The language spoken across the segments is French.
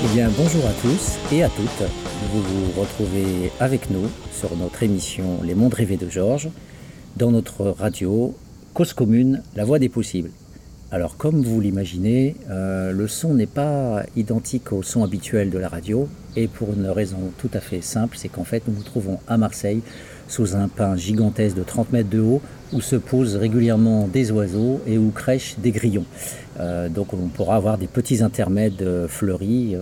Eh bien, bonjour à tous et à toutes. Vous vous retrouvez avec nous sur notre émission Les Mondes Rêvés de Georges, dans notre radio Cause Commune, la voix des possibles. Alors, comme vous l'imaginez, euh, le son n'est pas identique au son habituel de la radio, et pour une raison tout à fait simple, c'est qu'en fait, nous nous trouvons à Marseille, sous un pin gigantesque de 30 mètres de haut, où se posent régulièrement des oiseaux et où crèchent des grillons. Euh, donc, on pourra avoir des petits intermèdes euh, fleuris.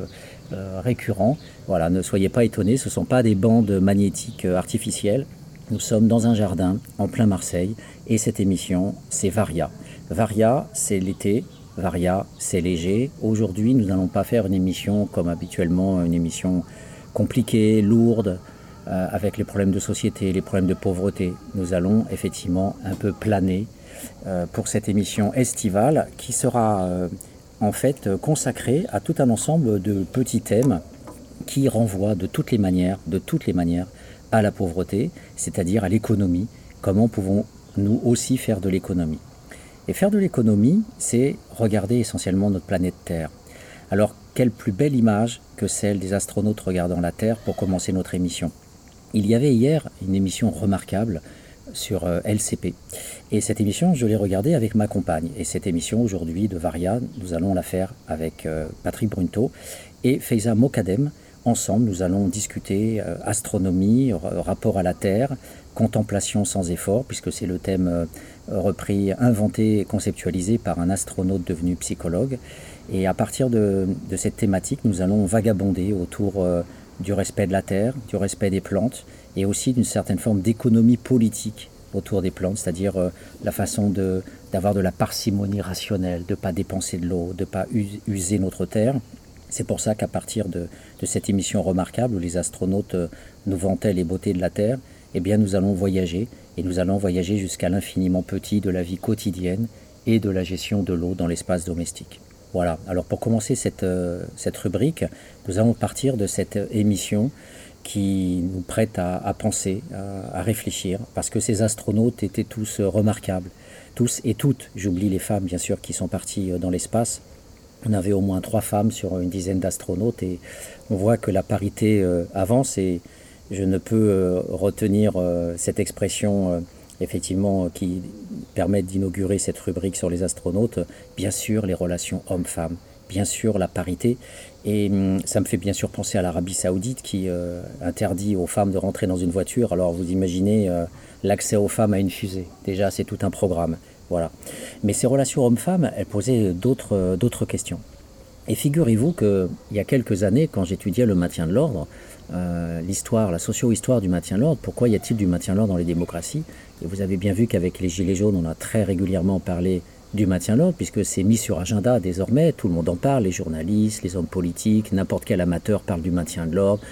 Euh, récurrents. Voilà, ne soyez pas étonnés, ce ne sont pas des bandes magnétiques artificielles. Nous sommes dans un jardin en plein Marseille et cette émission, c'est Varia. Varia, c'est l'été. Varia, c'est léger. Aujourd'hui, nous n'allons pas faire une émission comme habituellement, une émission compliquée, lourde, euh, avec les problèmes de société, les problèmes de pauvreté. Nous allons effectivement un peu planer euh, pour cette émission estivale qui sera euh, en fait consacrée à tout un ensemble de petits thèmes qui renvoient de toutes les manières, de toutes les manières, à la pauvreté, c'est-à-dire à l'économie. Comment pouvons-nous aussi faire de l'économie? Et faire de l'économie, c'est regarder essentiellement notre planète Terre. Alors, quelle plus belle image que celle des astronautes regardant la Terre pour commencer notre émission? Il y avait hier une émission remarquable sur euh, LCP. Et cette émission, je l'ai regardée avec ma compagne. Et cette émission aujourd'hui de Varia, nous allons la faire avec euh, Patrick Brunto et Feiza Mokadem. Ensemble, nous allons discuter euh, astronomie, rapport à la Terre, contemplation sans effort, puisque c'est le thème repris, inventé et conceptualisé par un astronaute devenu psychologue. Et à partir de, de cette thématique, nous allons vagabonder autour du respect de la terre, du respect des plantes et aussi d'une certaine forme d'économie politique autour des plantes, c'est-à-dire euh, la façon d'avoir de, la parcimonie rationnelle, de ne pas dépenser de l'eau, de ne pas user notre terre. C'est pour ça qu'à partir de, de, cette émission remarquable où les astronautes euh, nous vantaient les beautés de la Terre, eh bien nous allons voyager et nous allons voyager jusqu'à l'infiniment petit de la vie quotidienne et de la gestion de l'eau dans l'espace domestique. Voilà, alors pour commencer cette, euh, cette rubrique, nous allons partir de cette émission qui nous prête à, penser, à, réfléchir, parce que ces astronautes étaient tous remarquables, tous et toutes, j'oublie les femmes bien sûr qui sont parties euh, dans l'espace, on avait au moins trois femmes sur une dizaine d'astronautes et on voit que la parité euh, avance et je ne peux retenir cette expression effectivement qui permet d'inaugurer cette rubrique sur les astronautes, bien sûr les relations hommes-femmes bien sûr la parité. Et hum, ça me fait bien sûr penser à l'Arabie saoudite qui euh, interdit aux femmes de rentrer dans une voiture. Alors vous imaginez euh, l'accès aux femmes à une fusée. Déjà, c'est tout un programme. Voilà. Mais ces relations hommes-femmes, elles posaient d'autres, euh, d'autres questions. Et figurez-vous qu'il y a quelques années, quand j'étudiais le maintien de l'ordre, l'histoire, la socio-histoire du maintien de l'ordre, pourquoi y a-t-il du maintien de l'ordre dans les démocraties? Et vous avez bien vu qu'avec les Gilets jaunes, on a très régulièrement parlé du maintien de l'ordre, puisque c'est mis sur agenda désormais, tout le monde en parle, les journalistes, les hommes politiques, n'importe quel amateur parle du maintien de l'ordre,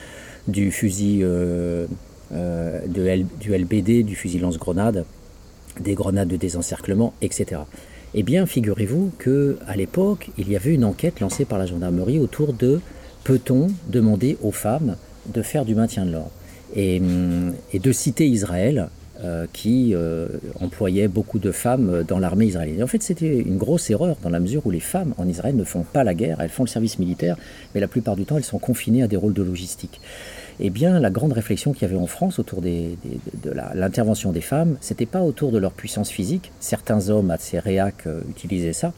du fusil euh, euh, du LBD, du fusil lance-grenade, des grenades de désencerclement, etc. Eh bien, figurez-vous que à l'époque, il y avait une enquête lancée par la gendarmerie autour de peut-on demander aux femmes de faire du maintien de l'ordre et, hum, de citer Israël euh, qui euh, employait beaucoup de femmes dans l'armée israélienne. en fait, c'était une grosse erreur dans la mesure où les femmes en Israël ne font pas la guerre, elles font le service militaire, mais la plupart du temps, elles sont confinées à des rôles de logistique. Eh bien, la grande réflexion qu'il y avait en France autour de l'intervention des femmes, c'était pas autour de leur puissance physique. Certains hommes assez réacs euh, utilisaient ça,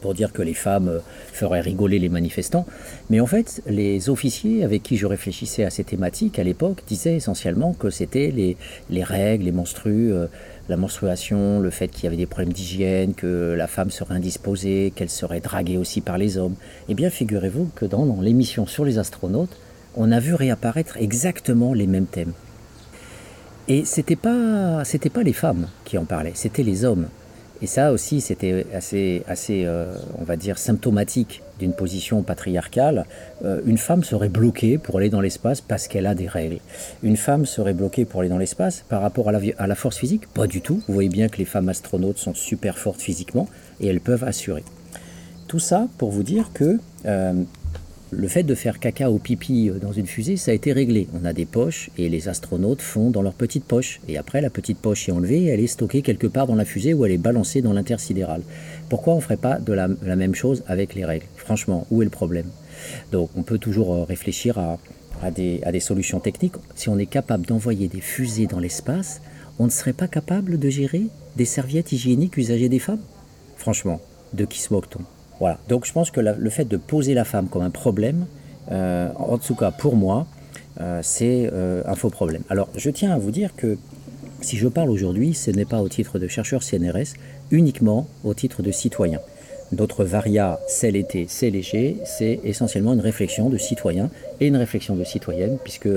pour dire que les femmes feraient rigoler les manifestants. Mais en fait, les officiers avec qui je réfléchissais à ces thématiques à l'époque disaient essentiellement que c'était les, les, règles, les menstrues, euh, la menstruation, le fait qu'il y avait des problèmes d'hygiène, que la femme serait indisposée, qu'elle serait draguée aussi par les hommes. Eh bien, figurez-vous que dans, dans l'émission sur les astronautes, on a vu réapparaître exactement les mêmes thèmes. Et c'était pas, c'était pas les femmes qui en parlaient, c'était les hommes. Et ça aussi, c'était assez, euh, on va dire, symptomatique d'une position patriarcale. Euh, une femme serait bloquée pour aller dans l'espace parce qu'elle a des règles. Une femme serait bloquée pour aller dans l'espace par rapport à la, à la force physique? Pas du tout. Vous voyez bien que les femmes astronautes sont super fortes physiquement et elles peuvent assurer. Tout ça pour vous dire que euh, Le fait de faire caca ou pipi dans une fusée, ça a été réglé. On a des poches et les astronautes font dans leur petite poche. Et après, la petite poche est enlevée et elle est stockée quelque part dans la fusée ou elle est balancée dans l'intersidéral. Pourquoi on ne ferait pas de la, même chose avec les règles? Franchement, où est le problème? Donc on peut toujours euh, réfléchir à, des, à des solutions techniques. Si on est capable d'envoyer des fusées dans l'espace, on ne serait pas capable de gérer des serviettes hygiéniques usagées des femmes? Franchement, de qui se moque-t-on? Voilà. Donc je pense que le fait de poser la femme comme un problème, euh, en tout cas pour moi, euh, c'est euh, un faux problème. Alors je tiens à vous dire que si je parle aujourd'hui, ce n'est pas au titre de chercheur CNRS, uniquement au titre de citoyen. Notre varia, c'est l'été, c'est léger, c'est essentiellement une réflexion de citoyen et une réflexion de citoyenne, puisque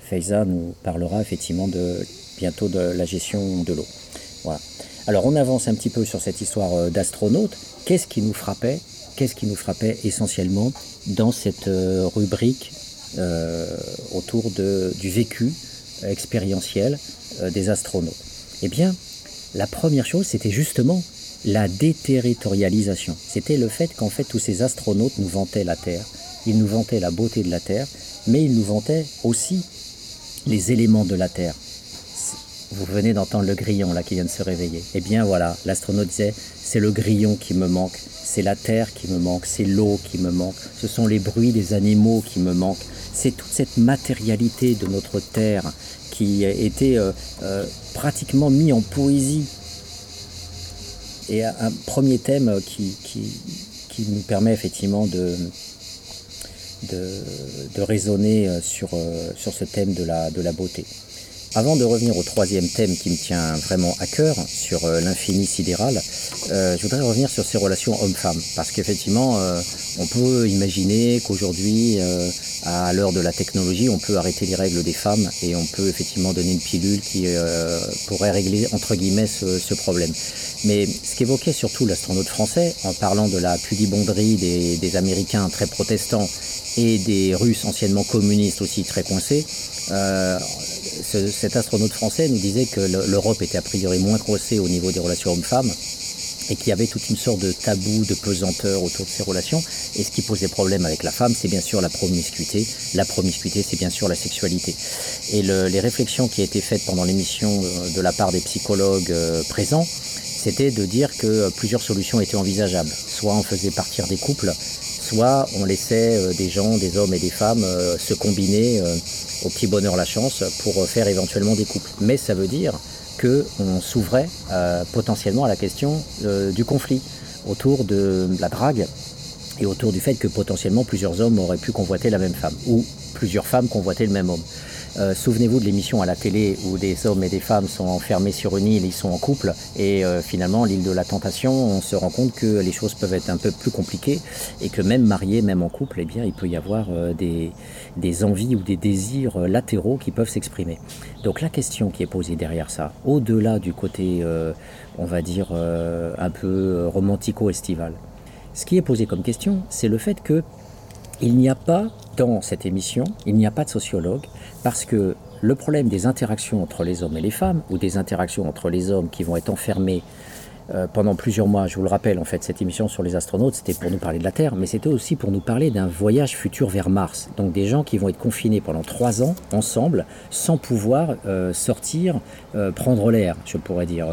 Faiza nous parlera effectivement de, bientôt de la gestion de l'eau. Voilà. Alors on avance un petit peu sur cette histoire euh, d'astronaute. Qu'est-ce qui nous frappait Qu'est-ce qui nous frappait essentiellement dans cette euh, rubrique euh, autour du vécu expérientiel des astronautes? Eh bien, la première chose, c'était justement la déterritorialisation. C'était le fait qu'en fait tous ces astronautes nous vantaient la Terre, ils nous vantaient la beauté de la Terre, mais ils nous vantaient aussi les éléments de la Terre. Vous venez d'entendre le grillon qui vient de se réveiller. Eh bien voilà, l'astronaute disait, c'est le grillon qui me manque, c'est la terre qui me manque, c'est l'eau qui me manque, ce sont les bruits des animaux qui me manquent, c'est toute cette matérialité de notre terre qui été euh, euh, pratiquement mis en poésie. Et un premier thème qui, nous permet effectivement de, raisonner euh, sur, ce thème de la beauté. Avant de revenir au troisième thème qui me tient vraiment à cœur, sur euh, l'infini sidéral, euh, je voudrais revenir sur ces relations hommes-femmes. Parce qu'effectivement, euh, on peut imaginer qu'aujourd'hui, à l'heure de la technologie, on peut arrêter les règles des femmes et on peut effectivement donner une pilule qui pourrait régler, entre guillemets, ce, problème. Mais ce qu'évoquait surtout l'astronaute français, en parlant de la pudibonderie des, des Américains très protestants et des Russes anciennement communistes aussi très coincés, cet astronaute français nous disait que l'Europe était a priori moins crossée au niveau des relations hommes-femmes et qu'il y avait toute une sorte de tabou, de pesanteur autour de ces relations. Et ce qui posait problème avec la femme, c'est bien sûr la promiscuité. La promiscuité, c'est bien sûr la sexualité. Et les réflexions qui étaient faites pendant l'émission euh, de la part des psychologues euh, présents, c'était de dire que plusieurs solutions étaient envisageables. Soit on faisait partir des couples, soit on laissait euh, des gens, des hommes et des femmes se combiner au petit bonheur la chance pour faire éventuellement des couples. Mais ça veut dire qu'on s'ouvrait euh, potentiellement à la question euh, du conflit autour de la drague et autour du fait que potentiellement plusieurs hommes auraient pu convoiter la même femme ou plusieurs femmes convoitaient le même homme. Euh, souvenez-vous de l'émission à la télé où des hommes et des femmes sont enfermés sur une île, ils sont en couple, et euh, finalement, l'île de la tentation, on se rend compte que les choses peuvent être un peu plus compliquées, et que même mariés, même en couple, eh bien, il peut y avoir euh, des, des, envies ou des désirs latéraux qui peuvent s'exprimer. Donc la question qui est posée derrière ça, au-delà du côté, on va dire, un peu romantico-estival, ce qui est posé comme question, c'est le fait que il n'y a pas dans cette émission, il n'y a pas de sociologue, parce que le problème des interactions entre les hommes et les femmes, ou des interactions entre les hommes qui vont être enfermés euh, pendant plusieurs mois, je vous le rappelle, en fait, cette émission sur les astronautes, c'était pour nous parler de la Terre, mais c'était aussi pour nous parler d'un voyage futur vers Mars. Donc des gens qui vont être confinés pendant trois ans ensemble, sans pouvoir euh, sortir, euh, prendre l'air, je pourrais dire.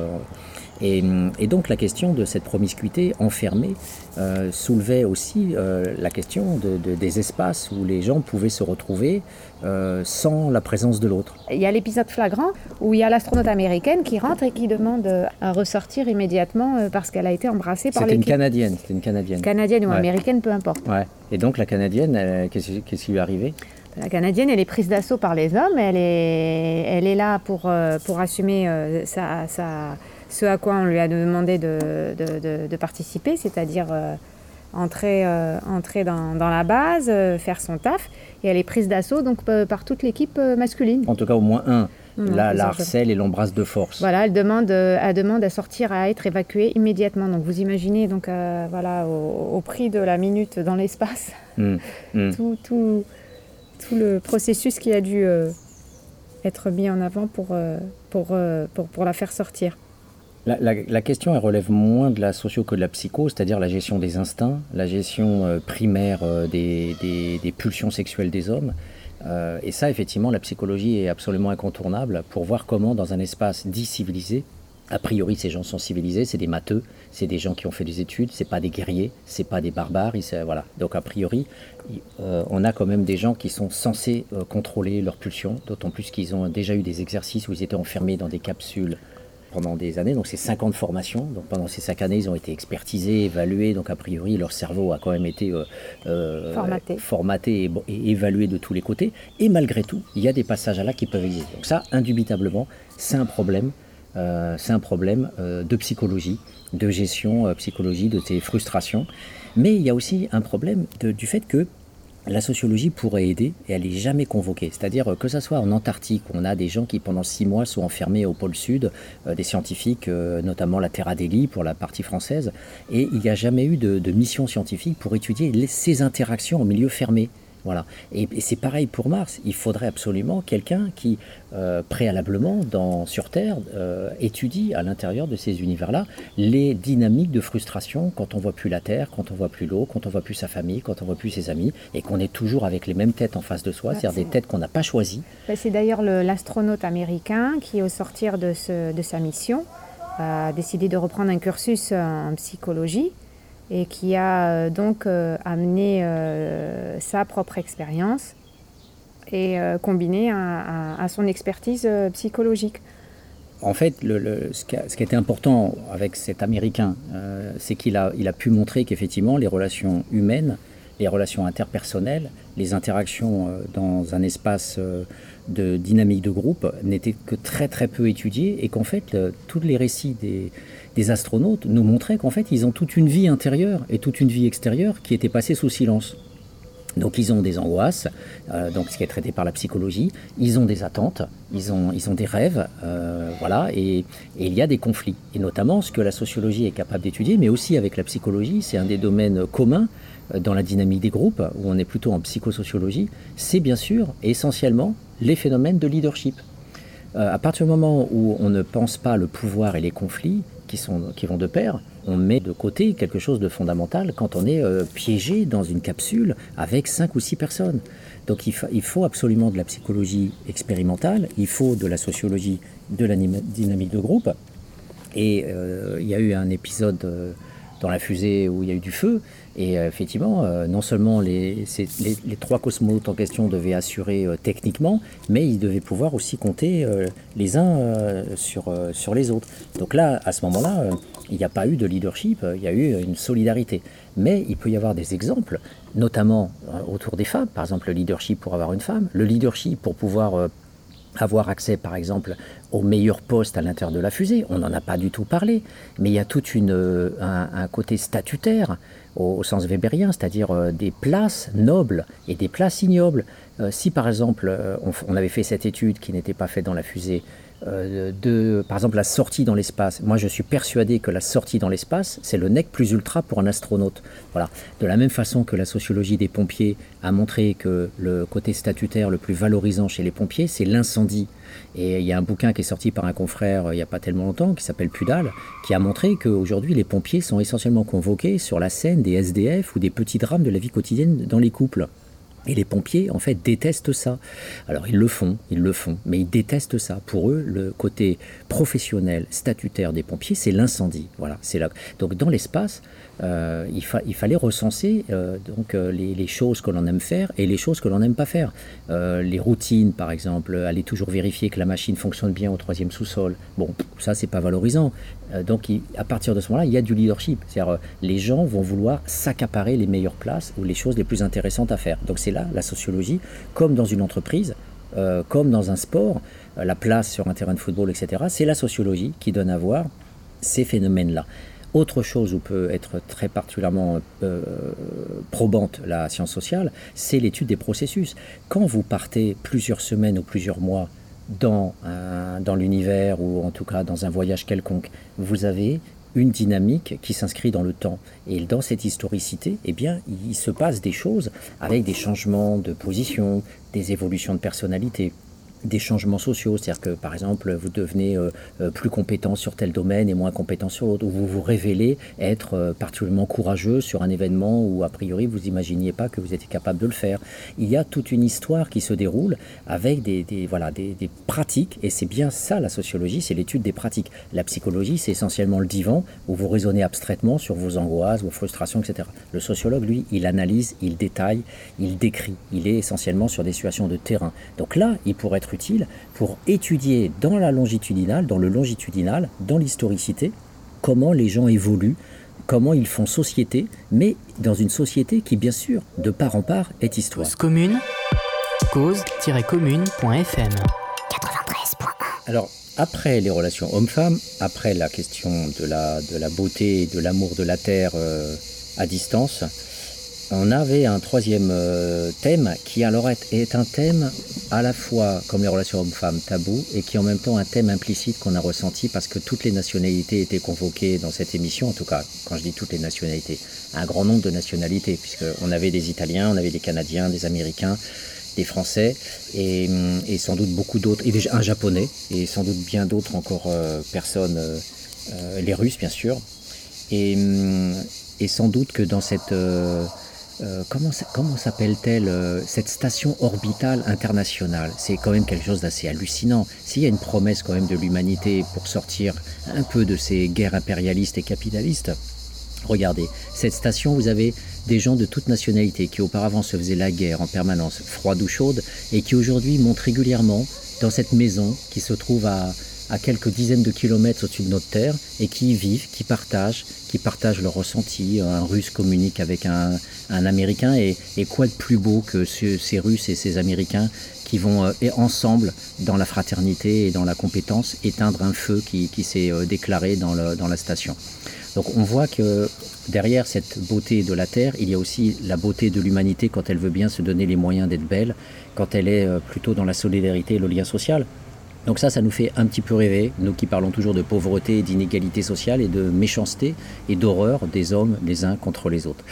Et, donc la question de cette promiscuité enfermée euh, soulevait aussi euh, la question de, des espaces où les gens pouvaient se retrouver euh, sans la présence de l'autre. Il y a l'épisode flagrant où il y a l'astronaute américaine qui rentre et qui demande à ressortir immédiatement parce qu'elle a été embrassée par C'était une Canadienne. C'était une Canadienne. Canadienne ou américaine, peu importe. Ouais. Et donc la Canadienne, qu'est-ce qui lui est arrivé? La Canadienne, elle est prise d'assaut par les hommes, elle est, elle est là pour, pour assumer sa, sa, ce à quoi on lui a demandé de, participer, c'est-à-dire euh, entrer, euh, entrer dans, la base, euh, faire son taf, et elle est prise d'assaut donc par toute l'équipe masculine. En tout cas, au moins un. la, harcèle et l'embrasse de force. Voilà, elle demande, elle demande à sortir, à être évacuée immédiatement. Donc vous imaginez donc voilà au, prix de la minute dans l'espace mmh, mmh. Tout, tout, tout, le processus qui a dû être mis en avant pour, pour, pour, pour la faire sortir. La, question, relève moins de la socio que de la psycho, c'est-à-dire la gestion des instincts, la gestion euh, primaire euh, des, pulsions sexuelles des hommes. Euh, et ça, effectivement, la psychologie est absolument incontournable pour voir comment, dans un espace dit civilisé, a priori, ces gens sont civilisés, c'est des matheux, c'est des gens qui ont fait des études, c'est pas des guerriers, c'est pas des barbares, voilà. Donc a priori, on a quand même des gens qui sont censés contrôler leurs pulsions, d'autant plus qu'ils ont déjà eu des exercices où ils étaient enfermés dans des capsules pendant des années, donc c'est 50 formations. Donc pendant ces 5 années, ils ont été expertisés, évalués. Donc a priori, leur cerveau a quand même été euh, euh, formaté, et, évalué de tous les côtés. Et malgré tout, il y a des passages à là qui peuvent exister. Donc ça, indubitablement, c'est un problème. Euh, c'est un problème de psychologie, de gestion psychologie de ces frustrations. Mais il y a aussi un problème du fait que la sociologie pourrait aider et elle n'est jamais convoquée. C'est-à-dire que ce soit en Antarctique, où on a des gens qui pendant six mois sont enfermés au pôle sud, euh, des scientifiques, euh, notamment la Terra Deli pour la partie française, et il n'y a jamais eu de, de, mission scientifique pour étudier ces interactions en milieu fermé. Voilà. Et, c'est pareil pour Mars. Il faudrait absolument quelqu'un qui, euh, préalablement, dans, sur Terre, euh, étudie à l'intérieur de ces univers-là les dynamiques de frustration quand on voit plus la Terre, quand on voit plus l'eau, quand on voit plus sa famille, quand on voit plus ses amis, et qu'on est toujours avec les mêmes têtes en face de soi, c'est-à-dire des têtes qu'on n'a pas choisies. Bah, c'est d'ailleurs l'astronaute américain qui, au sortir de, de sa mission, a décidé de reprendre un cursus en psychologie et qui a euh, donc euh, amené euh, sa propre expérience et combiné à, son expertise psychologique. En fait, ce, qui a, été important avec cet Américain, c'est qu'il a, il a pu montrer qu'effectivement, les relations humaines, les relations interpersonnelles, les interactions dans un espace de dynamique de groupe n'étaient que très très peu étudiées et qu'en fait, tous les récits des, des astronautes nous montraient qu'en fait, ils ont toute une vie intérieure et toute une vie extérieure qui était passée sous silence. Donc ils ont des angoisses, euh, donc ce qui est traité par la psychologie, ils ont des attentes, ils ont, des rêves, euh, voilà, et, il y a des conflits. Et notamment ce que la sociologie est capable d'étudier, mais aussi avec la psychologie, c'est un des domaines communs euh, dans la dynamique des groupes, où on est plutôt en psychosociologie, c'est bien sûr essentiellement les phénomènes de leadership. à partir du moment où on ne pense pas le pouvoir et les conflits, qui, sont, qui vont de pair, on met de côté quelque chose de fondamental quand on est euh, piégé dans une capsule avec cinq ou six personnes. Donc il, il, faut absolument de la psychologie expérimentale, il faut de la sociologie de la dynamique de groupe. Et euh, il y a eu un épisode euh, dans la fusée où il y a eu du feu, et euh, effectivement, euh, non seulement les, les, trois cosmonautes en question devaient assurer euh, techniquement, mais ils devaient pouvoir aussi compter les uns sur, sur les autres. Donc là, à ce moment-là, il n'y a pas eu de leadership, il y a eu une solidarité. Mais il peut y avoir des exemples, notamment autour des femmes, par exemple le leadership pour avoir une femme, le leadership pour pouvoir avoir accès, par exemple, au meilleur poste à l'intérieur de la fusée. On n'en a pas du tout parlé, mais il y a tout un, un, côté statutaire au, sens weberien, c'est-à-dire euh, des places nobles et des places ignobles. Euh, si par exemple euh, on, avait fait cette étude qui n'était pas faite dans la fusée, de, par exemple la sortie dans l'espace, moi je suis persuadé que la sortie dans l'espace, c'est le nec plus ultra pour un astronaute. Voilà. De la même façon que la sociologie des pompiers a montré que le côté statutaire le plus valorisant chez les pompiers, c'est l'incendie. Et il y a un bouquin qui est sorti par un confrère il n'y a pas tellement longtemps, qui s'appelle Pudal, qui a montré qu'aujourd'hui les pompiers sont essentiellement convoqués sur la scène des SDF ou des petits drames de la vie quotidienne dans les couples. Et les pompiers, en fait, détestent ça. Alors, ils le font, ils le font, mais ils détestent ça. Pour eux, le côté professionnel, statutaire des pompiers, c'est l'incendie. Voilà, c'est là. Donc, dans l'espace, euh, il, fallait recenser euh, donc euh, les, choses que l'on aime faire et les choses que l'on n'aime pas faire. les routines, par exemple, aller toujours vérifier que la machine fonctionne bien au troisième sous-sol. Bon, ça c'est pas valorisant. donc à partir de ce moment-là, il y a du leadership. C'est-à-dire les gens vont vouloir s'accaparer les meilleures places ou les choses les plus intéressantes à faire. Donc c'est là la sociologie, comme dans une entreprise, comme dans un sport, la place sur un terrain de football, etc. C'est la sociologie qui donne à voir ces phénomènes-là. Autre chose où peut être très particulièrement euh, probante la science sociale, c'est l'étude des processus. Quand vous partez plusieurs semaines ou plusieurs mois dans, dans l'univers ou en tout cas dans un voyage quelconque, vous avez une dynamique qui s'inscrit dans le temps. Et dans cette historicité, eh bien, il se passe des choses avec des changements de position, des évolutions de personnalité. Des changements sociaux, c'est-à-dire que par exemple vous devenez euh, euh, plus compétent sur tel domaine et moins compétent sur l'autre, ou vous vous révélez être euh, particulièrement courageux sur un événement où a priori vous n'imaginiez pas que vous étiez capable de le faire. Il y a toute une histoire qui se déroule avec des, voilà, des, des, pratiques, et c'est bien ça la sociologie, c'est l'étude des pratiques. La psychologie, c'est essentiellement le divan où vous raisonnez abstraitement sur vos angoisses, vos frustrations, etc. Le sociologue, lui, il analyse, il détaille, il décrit, il est essentiellement sur des situations de terrain. Donc là, il pourrait être utile pour étudier dans la longitudinale, dans le longitudinal, dans l'historicité, comment les gens évoluent, comment ils font société, mais dans une société qui, bien sûr, de part en part, est histoire. Cause commune, cause-commune.fm 93.1 Alors, après les relations hommes-femmes, après la question de la, de la beauté et de l'amour de la Terre euh, à distance, on avait un troisième euh, thème qui alors est, un thème à la fois comme les relations hommes-femmes tabou et qui en même temps un thème implicite qu'on a ressenti parce que toutes les nationalités étaient convoquées dans cette émission, en tout cas quand je dis toutes les nationalités, un grand nombre de nationalités puisqu'on avait des Italiens, on avait des Canadiens, des Américains, des Français et, sans doute beaucoup d'autres, et un Japonais et sans doute bien d'autres encore euh, personnes, euh, les Russes bien sûr. Et, et, sans doute que dans cette euh, comment, comment s'appelle-t-elle euh, cette station orbitale internationale? C'est quand même quelque chose d'assez hallucinant. S'il y a une promesse quand même de l'humanité pour sortir un peu de ces guerres impérialistes et capitalistes, regardez, cette station, vous avez des gens de toute nationalité qui auparavant se faisaient la guerre en permanence, froide ou chaude, et qui aujourd'hui montent régulièrement dans cette maison qui se trouve à, à quelques dizaines de kilomètres au-dessus de notre terre et qui y vivent, qui partagent, qui partagent leurs ressentis. Un russe communique avec un, américain et, quoi de plus beau que ce, ces russes et ces américains qui vont euh, ensemble, dans la fraternité et dans la compétence, éteindre un feu qui, s'est euh, déclaré dans la station. Donc on voit que derrière cette beauté de la Terre, il y a aussi la beauté de l'humanité quand elle veut bien se donner les moyens d'être belle, quand elle est euh, plutôt dans la solidarité et le lien social. Donc ça, ça nous fait un petit peu rêver, nous qui parlons toujours de pauvreté, d'inégalité sociale et de méchanceté et d'horreur des hommes les uns contre les autres.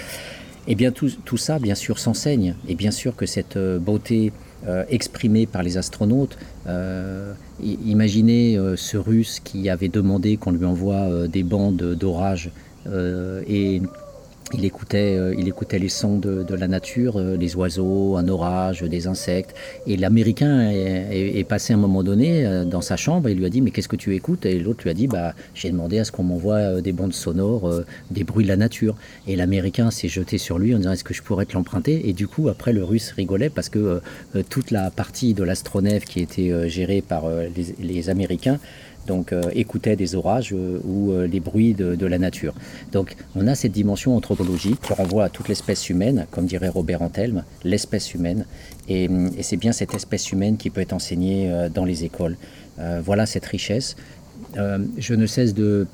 Et eh bien tout, ça, bien sûr, s'enseigne. Et bien sûr que cette euh, beauté euh, exprimée par les astronautes, euh, imaginez ce russe qui avait demandé qu'on lui envoie des bandes d'orage et il écoutait, euh, il écoutait les sons de, la nature, euh, les oiseaux, un orage, des insectes. Et l'Américain est, passé à un moment donné euh, dans sa chambre et lui a dit Mais qu'est-ce que tu écoutes? Et l'autre lui a dit bah, J'ai demandé à ce qu'on m'envoie des bandes sonores, des bruits de la nature. Et l'Américain s'est jeté sur lui en disant Est-ce que je pourrais te l'emprunter? Et du coup, après, le Russe rigolait parce que toute la partie de l'astronef qui était gérée par les Américains donc euh, écoutait des orages euh, ou euh, les bruits de, la nature. Donc on a cette dimension anthropologique qui renvoie à toute l'espèce humaine, comme dirait Robert Antelme, l'espèce humaine, et, et c'est bien cette espèce humaine qui peut être enseignée euh, dans les écoles. Voilà cette richesse. Je ne cesse de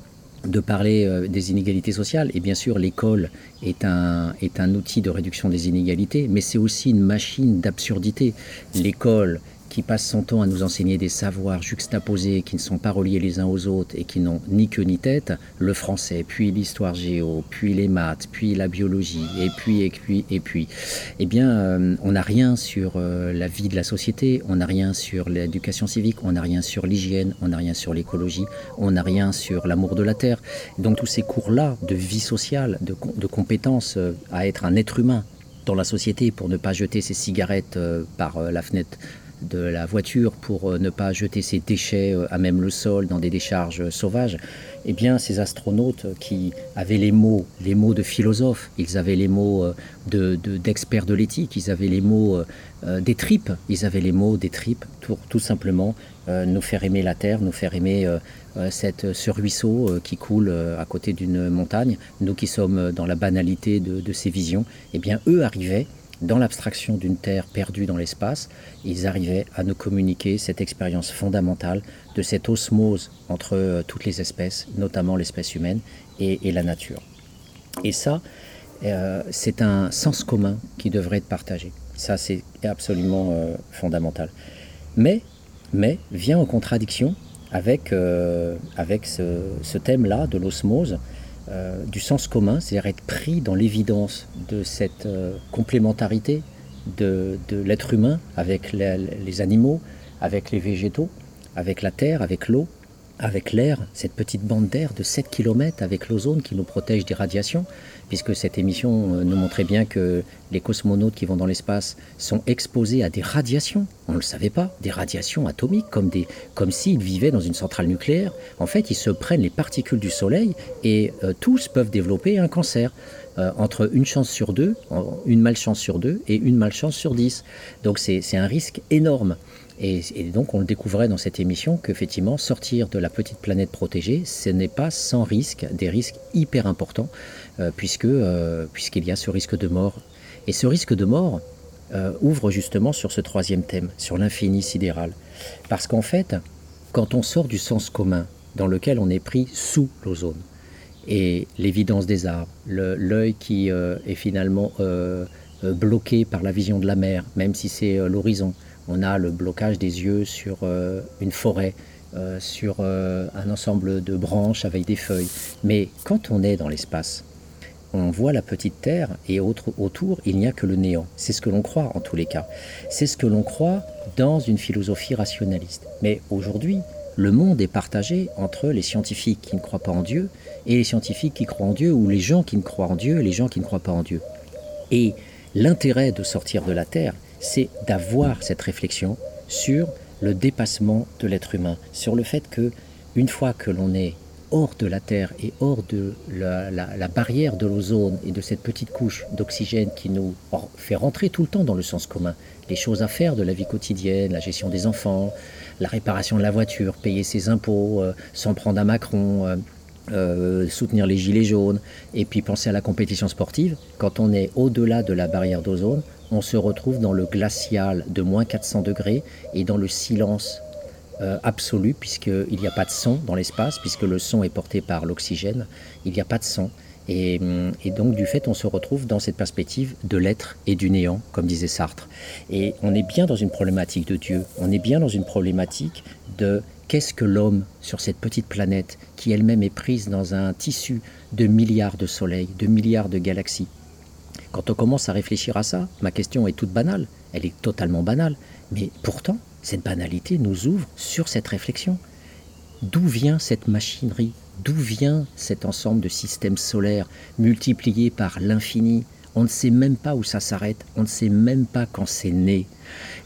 de parler des inégalités sociales et bien sûr l'école est un, est un outil de réduction des inégalités mais c'est aussi une machine d'absurdité l'école qui passe son temps à nous enseigner des savoirs juxtaposés qui ne sont pas reliés les uns aux autres et qui n'ont ni queue ni tête, le français, puis l'histoire géo, puis les maths, puis la biologie, et puis, et puis, et puis, eh bien, euh, on n'a rien sur euh, la vie de la société, on n'a rien sur l'éducation civique, on n'a rien sur l'hygiène, on n'a rien sur l'écologie, on n'a rien sur l'amour de la terre. Donc tous ces cours-là de vie sociale, de, compétences euh, à être un être humain dans la société pour ne pas jeter ses cigarettes par la fenêtre de la voiture pour euh, ne pas jeter ses déchets euh, à même le sol dans des décharges euh, sauvages, eh bien ces astronautes qui avaient les mots, les mots de philosophes, ils avaient les mots d'experts de, de, l'éthique, ils avaient les mots des tripes, ils avaient les mots des tripes pour tout simplement nous faire aimer la terre, nous faire aimer cette, ce ruisseau qui coule à côté d'une montagne, nous qui sommes dans la banalité de, de ces visions, eh bien eux arrivaient dans l'abstraction d'une Terre perdue dans l'espace, ils arrivaient à nous communiquer cette expérience fondamentale de cette osmose entre euh, toutes les espèces, notamment l'espèce humaine et, la nature. Et ça, euh, c'est un sens commun qui devrait être partagé. Ça, c'est absolument euh, fondamental. Mais, mais vient en contradiction avec, avec ce thème-là de l'osmose, euh, du sens commun, c'est-à-dire être pris dans l'évidence de cette euh, complémentarité de, l'être humain avec les animaux, avec les végétaux, avec la terre, avec l'eau, avec l'air, cette petite bande d'air de 7 km avec l'ozone qui nous protège des radiations, puisque cette émission euh, nous montrait bien que les cosmonautes qui vont dans l'espace sont exposés à des radiations. On ne le savait pas, des radiations atomiques, comme, des, comme s'ils vivaient dans une centrale nucléaire. En fait, ils se prennent les particules du Soleil et euh, tous peuvent développer un cancer. Euh, entre une chance sur deux, une malchance sur deux et une malchance sur dix. Donc c'est un risque énorme. Et, donc on le découvrait dans cette émission qu'effectivement sortir de la petite planète protégée, ce n'est pas sans risque, des risques hyper importants, euh, euh, puisqu'il y a ce risque de mort. Et ce risque de mort euh, ouvre justement sur ce troisième thème, sur l'infini sidéral. Parce qu'en fait, quand on sort du sens commun, dans lequel on est pris sous l'ozone, et l'évidence des arbres, l'œil qui est finalement bloqué par la vision de la mer, même si c'est l'horizon, on a le blocage des yeux sur euh, une forêt, euh, sur euh, un ensemble de branches avec des feuilles. Mais quand on est dans l'espace, on voit la petite Terre et autour, il n'y a que le néant. C'est ce que l'on croit en tous les cas. C'est ce que l'on croit dans une philosophie rationaliste. Mais aujourd'hui, le monde est partagé entre les scientifiques qui ne croient pas en Dieu et les scientifiques qui croient en Dieu, ou les gens qui ne croient en Dieu et les gens qui ne croient pas en Dieu. Et l'intérêt de sortir de la Terre, c'est d'avoir cette réflexion sur le dépassement de l'être humain, sur le fait que une fois que l'on est hors de la Terre et hors de la, barrière de l'ozone et de cette petite couche d'oxygène qui nous fait rentrer tout le temps dans le sens commun, les choses à faire de la vie quotidienne, la gestion des enfants, la réparation de la voiture, payer ses impôts, euh, s'en prendre à Macron, euh, euh, soutenir les gilets jaunes et puis penser à la compétition sportive, quand on est au-delà de la barrière d'ozone, on se retrouve dans le glacial de moins 400 degrés et dans le silence euh, absolu, puisqu'il n'y a pas de son dans l'espace, puisque le son est porté par l'oxygène, il n'y a pas de son. Et, et, donc, du fait, on se retrouve dans cette perspective de l'être et du néant, comme disait Sartre. Et on est bien dans une problématique de Dieu, on est bien dans une problématique de qu'est-ce que l'homme sur cette petite planète qui elle-même est prise dans un tissu de milliards de soleils, de milliards de galaxies? Quand on commence à réfléchir à ça, ma question est toute banale, elle est totalement banale, mais pourtant, cette banalité nous ouvre sur cette réflexion. D'où vient cette machinerie? D'où vient cet ensemble de systèmes solaires multipliés par l'infini? On ne sait même pas où ça s'arrête, on ne sait même pas quand c'est né.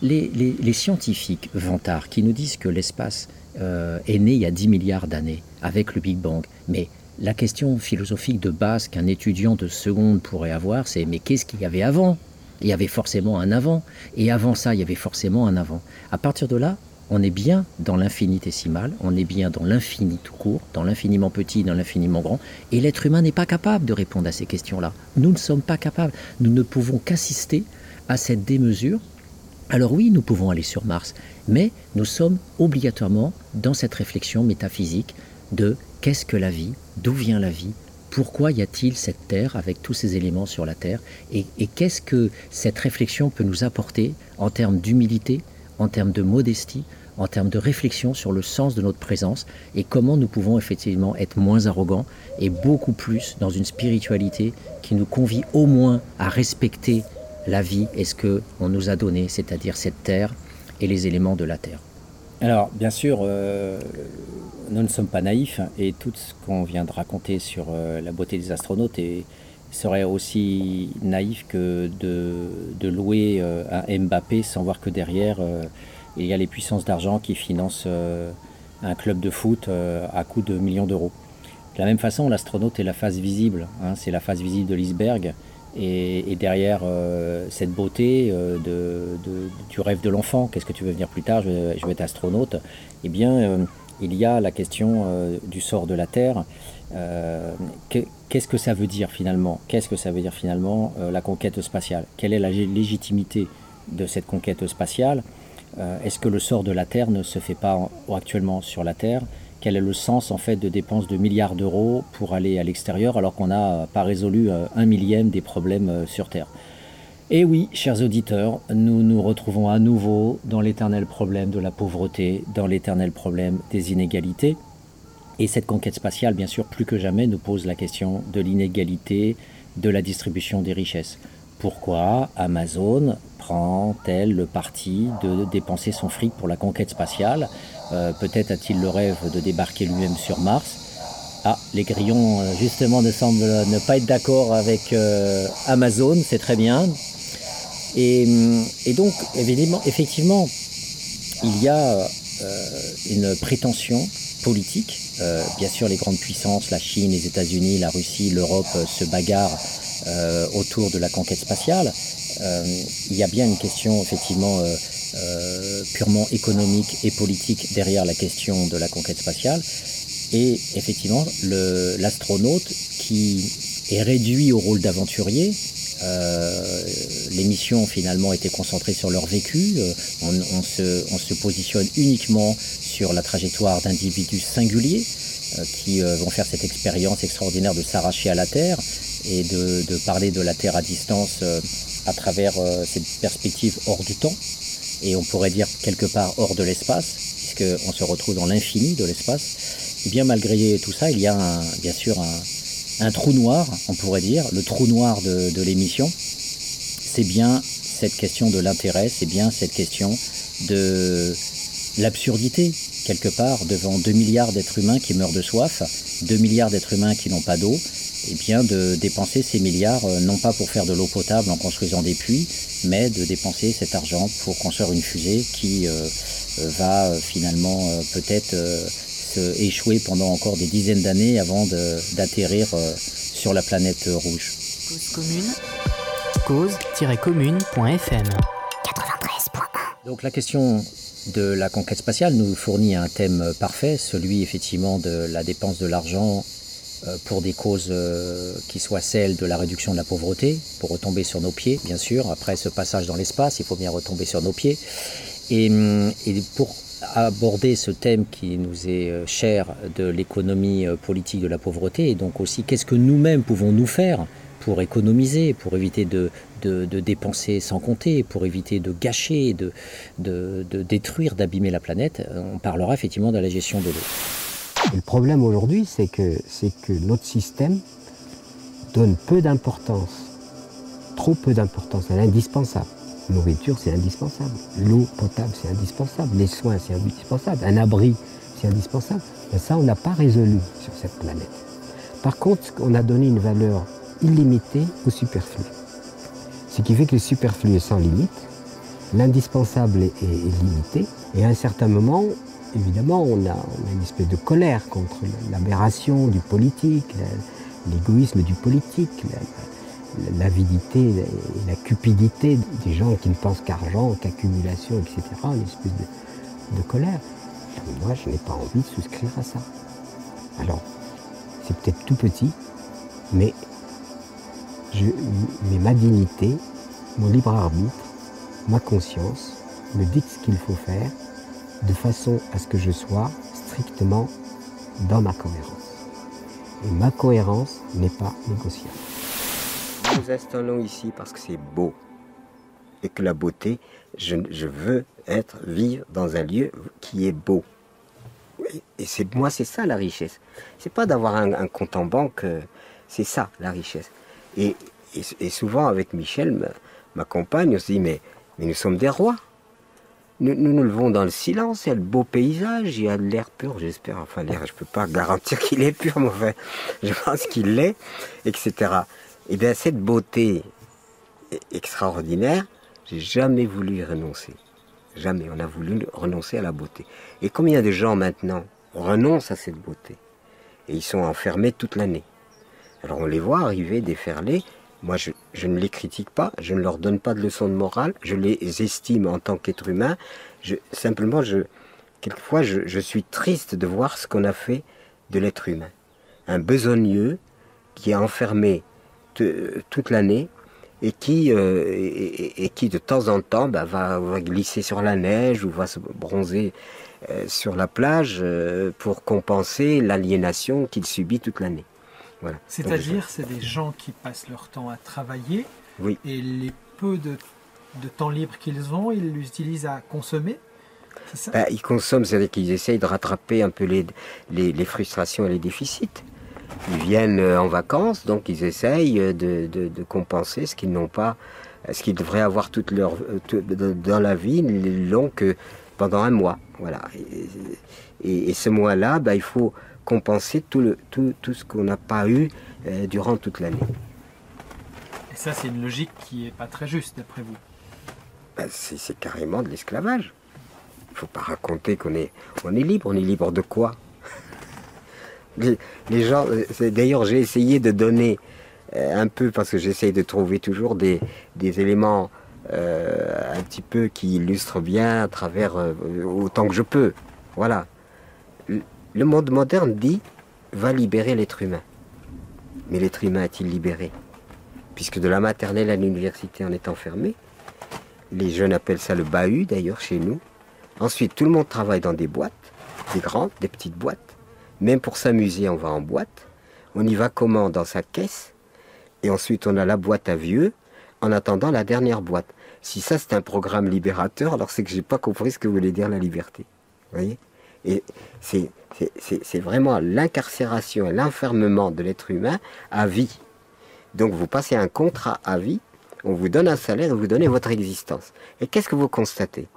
Les, scientifiques vantards qui nous disent que l'espace euh, est né il y a 10 milliards d'années avec le Big Bang, mais la question philosophique de base qu'un étudiant de seconde pourrait avoir, c'est mais qu'est-ce qu'il y avait avant? Il y avait forcément un avant, et avant ça, il y avait forcément un avant. À partir de là, on est bien dans l'infinitésimal, on est bien dans l'infini tout court, dans l'infiniment petit, dans l'infiniment grand, et l'être humain n'est pas capable de répondre à ces questions-là. Nous ne sommes pas capables, nous ne pouvons qu'assister à cette démesure. Alors oui, nous pouvons aller sur Mars, mais nous sommes obligatoirement dans cette réflexion métaphysique de qu'est-ce que la vie, d'où vient la vie, pourquoi y a-t-il cette Terre avec tous ces éléments sur la Terre, et, qu'est-ce que cette réflexion peut nous apporter en termes d'humilité, en termes de modestie, en termes de réflexion sur le sens de notre présence et comment nous pouvons effectivement être moins arrogants et beaucoup plus dans une spiritualité qui nous convie au moins à respecter la vie et ce que on nous a donné, c'est-à-dire cette terre et les éléments de la terre. Alors, bien sûr, euh, nous ne sommes pas naïfs et tout ce qu'on vient de raconter sur euh, la beauté des astronautes serait aussi naïf que de, louer euh, un Mbappé sans voir que derrière il y a les puissances d'argent qui financent un club de foot à coût de millions d'euros. De la même façon, l'astronaute est la face visible, hein, c'est la face visible de l'iceberg. Et, derrière cette beauté du rêve de l'enfant, qu'est-ce que tu veux venir plus tard, je, je vais être astronaute, eh bien, il y a la question euh, du sort de la Terre. Euh, qu'est-ce que ça veut dire finalement? Qu'est-ce que ça veut dire finalement euh, la conquête spatiale? Quelle est la légitimité de cette conquête spatiale? Est-ce que le sort de la Terre ne se fait pas actuellement sur la Terre? Quel est le sens en fait de dépenses de milliards d'euros pour aller à l'extérieur alors qu'on n'a pas résolu un millième des problèmes sur Terre et oui, chers auditeurs, nous nous retrouvons à nouveau dans l'éternel problème de la pauvreté, dans l'éternel problème des inégalités. Et cette conquête spatiale, bien sûr, plus que jamais, nous pose la question de l'inégalité, de la distribution des richesses. Pourquoi Amazon prend-elle le parti de dépenser son fric pour la conquête spatiale? Euh, Peut-être a-t-il le rêve de débarquer lui-même sur Mars? Ah, les grillons, euh, justement, ne semblent ne pas être d'accord avec euh, Amazon, c'est très bien. Et, donc, effectivement, il y a une prétention politique. bien sûr, les grandes puissances, la Chine, les États-Unis, la Russie, l'Europe se bagarrent euh, autour de la conquête spatiale. Euh, il y a bien une question effectivement euh, purement économique et politique derrière la question de la conquête spatiale. Et effectivement, l'astronaute qui est réduit au rôle d'aventurier, euh, les missions finalement étaient concentrées sur leur vécu. On, on, se, on, se, positionne uniquement sur la trajectoire d'individus singuliers qui vont faire cette expérience extraordinaire de s'arracher à la Terre et de, parler de la Terre à distance euh, à travers euh, cette perspective hors du temps, et on pourrait dire quelque part hors de l'espace, puisqu'on se retrouve dans l'infini de l'espace, et bien malgré tout ça, il y a bien sûr un, trou noir, on pourrait dire, le trou noir de, de l'émission, c'est bien cette question de l'intérêt, c'est bien cette question de l'absurdité, quelque part, devant 2 milliards d'êtres humains qui meurent de soif, 2 milliards d'êtres humains qui n'ont pas d'eau, et bien de dépenser ces milliards, euh, non pas pour faire de l'eau potable en construisant des puits, mais de dépenser cet argent pour construire une fusée qui euh, euh, va finalement peut-être se échouer pendant encore des dizaines d'années avant d'atterrir sur la planète rouge. Cause commune, cause-commune.fm 93.1 Donc la question de la conquête spatiale nous fournit un thème parfait, celui effectivement de la dépense de l'argent pour des causes euh, qui soient celles de la réduction de la pauvreté, pour retomber sur nos pieds, bien sûr. Après ce passage dans l'espace, il faut bien retomber sur nos pieds. Et, hum, pour aborder ce thème qui nous est euh, cher de l'économie politique de la pauvreté, et donc aussi qu'est-ce que nous-mêmes pouvons nous faire pour économiser, pour éviter de, de, dépenser sans compter, pour éviter de gâcher, de, de détruire, d'abîmer la planète, on parlera effectivement de la gestion de l'eau le problème aujourd'hui, c'est que, que notre système donne peu d'importance, trop peu d'importance à l'indispensable. Nourriture, c'est indispensable. L'eau potable, c'est indispensable. Les soins, c'est indispensable. Un abri, c'est indispensable. Mais ça, on n'a pas résolu sur cette planète. Par contre, on a donné une valeur illimitée au superflu. Ce qui fait que le superflu est sans limite, l'indispensable est, est, limité, et à un certain moment, évidemment, on a, une espèce de colère contre l'aberration du politique, l'égoïsme du politique, l'avidité et la cupidité des gens qui ne pensent qu'argent, qu'accumulation, etc. Une espèce de, colère. Moi, je n'ai pas envie de souscrire à ça. Alors, c'est peut-être tout petit, mais, mais ma dignité, mon libre arbitre, ma conscience me dit ce qu'il faut faire de façon à ce que je sois strictement dans ma cohérence. Et ma cohérence n'est pas négociable. Nous installons ici parce que c'est beau. Et que la beauté, je, veux être, vivre dans un lieu qui est beau. Et c'est moi, c'est ça la richesse. C'est pas d'avoir un, compte en banque, euh, c'est ça la richesse. Et, souvent avec Michel, ma, compagne, on se dit mais nous sommes des rois. Nous, nous, levons dans le silence, il y a le beau paysage, il y a de l'air pur, j'espère. Enfin, l'air, je ne peux pas garantir qu'il est pur, mais enfin, je pense qu'il l'est, etc. Et bien, cette beauté extraordinaire, j'ai jamais voulu y renoncer. Jamais. On a voulu renoncer à la beauté. Et combien de gens maintenant renoncent à cette beauté? Et ils sont enfermés toute l'année. Alors on les voit arriver, déferler, moi, je, ne les critique pas, je ne leur donne pas de leçons de morale, je les estime en tant qu'être humain. simplement, quelquefois, je, suis triste de voir ce qu'on a fait de l'être humain. Un besogneux qui est enfermé toute l'année et qui, euh, et, qui de temps en temps bah, va, glisser sur la neige ou va se bronzer euh, sur la plage euh, pour compenser l'aliénation qu'il subit toute l'année. C'est-à-dire, c'est des gens qui passent leur temps à travailler et les peu de, temps libre qu'ils ont, ils l'utilisent à consommer. Ben, ils consomment, c'est-à-dire qu'ils essayent de rattraper un peu les, les, frustrations et les déficits. ils viennent en vacances, donc ils essayent de, compenser ce qu'ils n'ont pas, ce qu'ils devraient avoir toute leur, dans la vie, ils l'ont que pendant un mois. Voilà. Et, ce mois-là, bah, il faut compenser tout, le, tout, tout ce qu'on n'a pas eu euh, durant toute l'année. Et ça, c'est une logique qui n'est pas très juste, d'après vous? Bah, C'est carrément de l'esclavage. Il ne faut pas raconter qu'on est, on est libre. On est libre de quoi? Les, gens. Euh, d'ailleurs, j'ai essayé de donner euh, un peu, parce que j'essaye de trouver toujours des, des éléments un petit peu qui illustrent bien à travers autant que je peux. Voilà. Le monde moderne dit va libérer l'être humain. Mais l'être humain est-il libéré? Puisque de la maternelle à l'université on est enfermé. Les jeunes appellent ça le bahut d'ailleurs chez nous. Ensuite, tout le monde travaille dans des boîtes, des grandes, des petites boîtes. Même pour s'amuser, on va en boîte. On y va comment? Dans sa caisse. Et ensuite, on a la boîte à vieux en attendant la dernière boîte. Si ça, c'est un programme libérateur, alors c'est que j'ai pas compris ce que voulait dire la liberté. Voyez? Et c'est vraiment l'incarcération et l'enfermement de l'être humain à vie. Donc vous passez un contrat à vie, on vous donne un salaire et vous donnez votre existence. Et qu'est-ce que vous constatez?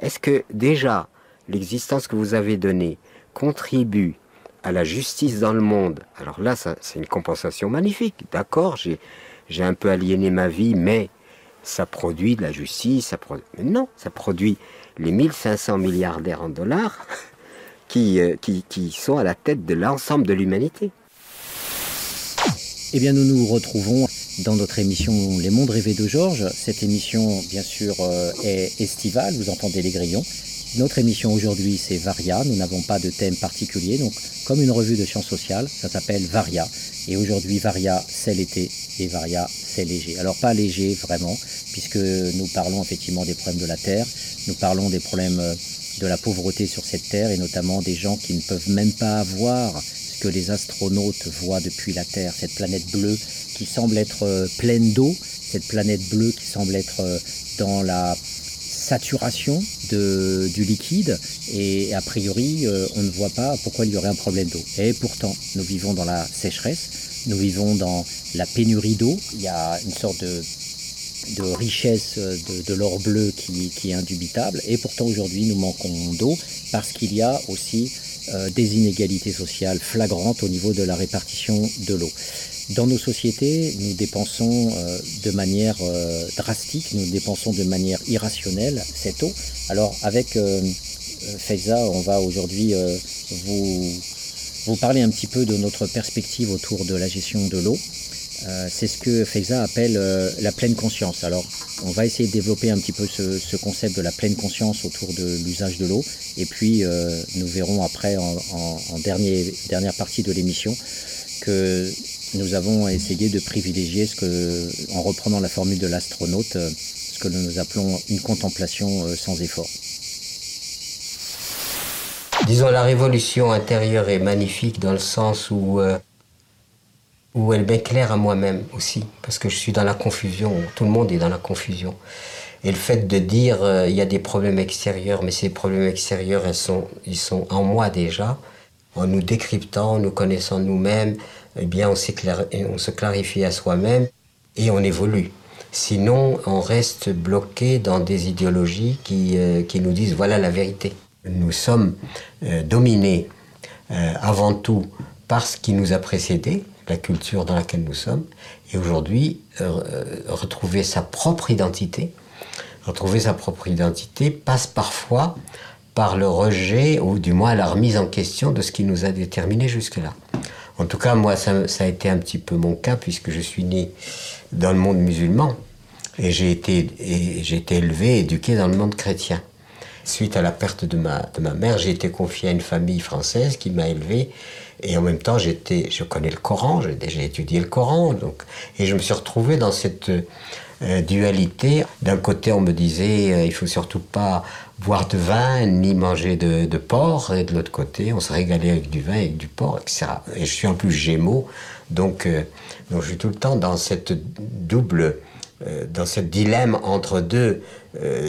Est-ce que déjà l'existence que vous avez donnée contribue à la justice dans le monde? Alors là, c'est une compensation magnifique. D'accord, j'ai un peu aliéné ma vie, mais ça produit de la justice. Mais non, ça produit les 1500 milliardaires en dollars euh, qui, qui, sont à la tête de l'ensemble de l'humanité. Eh bien, nous nous retrouvons dans notre émission Les Mondes rêvés de Georges. Cette émission, bien sûr, euh, est estivale, vous entendez les grillons. Notre émission aujourd'hui, c'est Varia. Nous n'avons pas de thème particulier, donc comme une revue de sciences sociales, ça s'appelle Varia. Et aujourd'hui, Varia, c'est l'été, et Varia, c'est léger. Alors pas léger vraiment, puisque nous parlons effectivement des problèmes de la Terre, nous parlons des problèmes euh, de la pauvreté sur cette Terre et notamment des gens qui ne peuvent même pas voir ce que les astronautes voient depuis la Terre, cette planète bleue qui semble être euh, pleine d'eau, cette planète bleue qui semble être euh, dans la saturation du liquide et a priori euh, on ne voit pas pourquoi il y aurait un problème d'eau. Et pourtant nous vivons dans la sécheresse, nous vivons dans la pénurie d'eau, il y a une sorte de de richesse euh, de, l'or bleu qui, est indubitable. Et pourtant aujourd'hui nous manquons d'eau parce qu'il y a aussi euh, des inégalités sociales flagrantes au niveau de la répartition de l'eau. Dans nos sociétés, nous dépensons euh, de manière drastique, nous dépensons de manière irrationnelle cette eau. Alors avec Faiza, on va aujourd'hui vous, vous parler un petit peu de notre perspective autour de la gestion de l'eau. Euh, c'est ce que Feiza appelle euh, la pleine conscience. Alors, on va essayer de développer un petit peu ce, concept de la pleine conscience autour de l'usage de l'eau. Et puis, euh, nous verrons après, en, dernière partie de l'émission, que nous avons essayé de privilégier, ce que, en reprenant la formule de l'astronaute, ce que nous appelons une contemplation sans effort. Disons, la révolution intérieure est magnifique dans le sens où où elle m'éclaire à moi-même aussi, parce que je suis dans la confusion, tout le monde est dans la confusion. Et le fait de dire euh, il y a des problèmes extérieurs, mais ces problèmes extérieurs, ils sont, ils sont en moi déjà, en nous décryptant, en nous connaissant nous-mêmes, eh bien on, se clarifie à soi-même et on évolue. Sinon, on reste bloqué dans des idéologies qui, euh, qui nous disent voilà la vérité. Nous sommes euh, dominés avant tout par ce qui nous a précédés, la culture dans laquelle nous sommes, et aujourd'hui euh, retrouver sa propre identité. Retrouver sa propre identité passe parfois par le rejet, ou du moins la remise en question de ce qui nous a déterminés jusque-là. En tout cas, moi, ça, a été un petit peu mon cas, puisque je suis né dans le monde musulman, et j'ai été, j'ai été élevé, éduqué dans le monde chrétien. Suite à la perte de ma, de ma mère, j'ai été confié à une famille française qui m'a élevé et en même temps, j'étais, je connais le Coran, j'ai déjà étudié le Coran, donc, et je me suis retrouvé dans cette euh, dualité. D'un côté, on me disait, euh, il faut surtout pas boire de vin ni manger de, porc, et de l'autre côté, on se régalait avec du vin, avec du porc, etc. Et je suis en plus gémeaux, donc, euh, donc je suis tout le temps dans cette double, dans ce dilemme entre deux,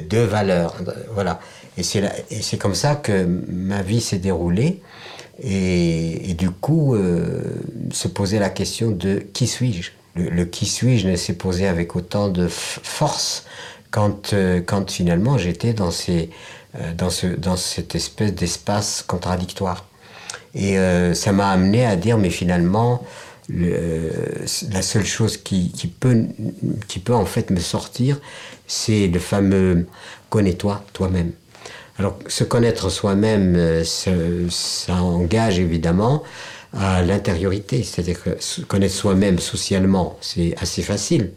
deux valeurs. Voilà. Et c'est comme ça que ma vie s'est déroulée. Et, du coup, se poser la question de qui suis-je? Le, qui suis-je ne s'est posé avec autant de force quand, quand finalement j'étais dans, ces, dans, ce, dans cette espèce d'espace contradictoire. Et ça m'a amené à dire, mais finalement, la seule chose qui, peut, qui peut en fait me sortir, c'est le fameux connais-toi toi-même. Alors, se connaître soi-même, euh, ça engage évidemment à l'intériorité. C'est-à-dire que connaître soi-même socialement, c'est assez facile.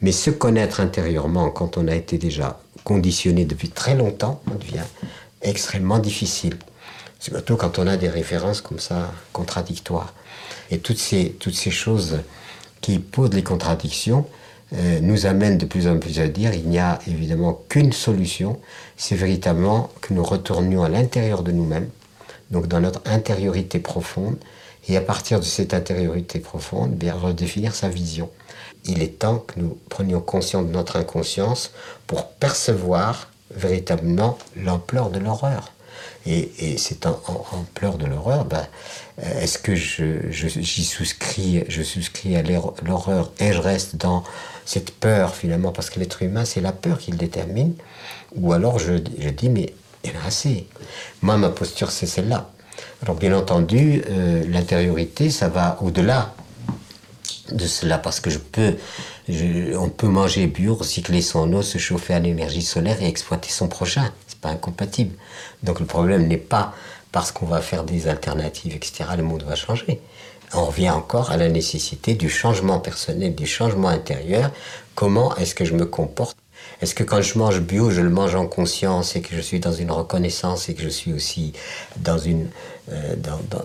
Mais se connaître intérieurement, quand on a été déjà conditionné depuis très longtemps, devient extrêmement difficile. Surtout quand on a des références comme ça contradictoires. Et toutes toutes ces choses qui posent les contradictions euh, nous amènent de plus en plus à dire il n'y a évidemment qu'une solution, c'est véritablement que nous retournions à l'intérieur de nous-mêmes, donc dans notre intériorité profonde, et à partir de cette intériorité profonde, bien redéfinir sa vision. Il est temps que nous prenions conscience de notre inconscience pour percevoir véritablement l'ampleur de l'horreur. Et, c'est en, ampleur de l'horreur, ben, euh, est-ce que je, j'y souscris, je souscris à l'horreur et je reste dans cette peur finalement, parce que l'être humain, c'est la peur qui le détermine, ou alors je, je dis, mais il y en a assez. Moi, ma posture, c'est celle-là. Alors bien entendu, euh, l'intériorité, ça va au-delà de cela, parce que je peux, on peut manger bio, recycler son eau, se chauffer à l'énergie solaire et exploiter son prochain. Pas incompatible. Donc le problème n'est pas parce qu'on va faire des alternatives, etc., le monde va changer. On revient encore à la nécessité du changement personnel, du changement intérieur. Comment est-ce que je me comporte? Est-ce que quand je mange bio, je le mange en conscience et que je suis dans une reconnaissance et que je suis aussi dans une, euh,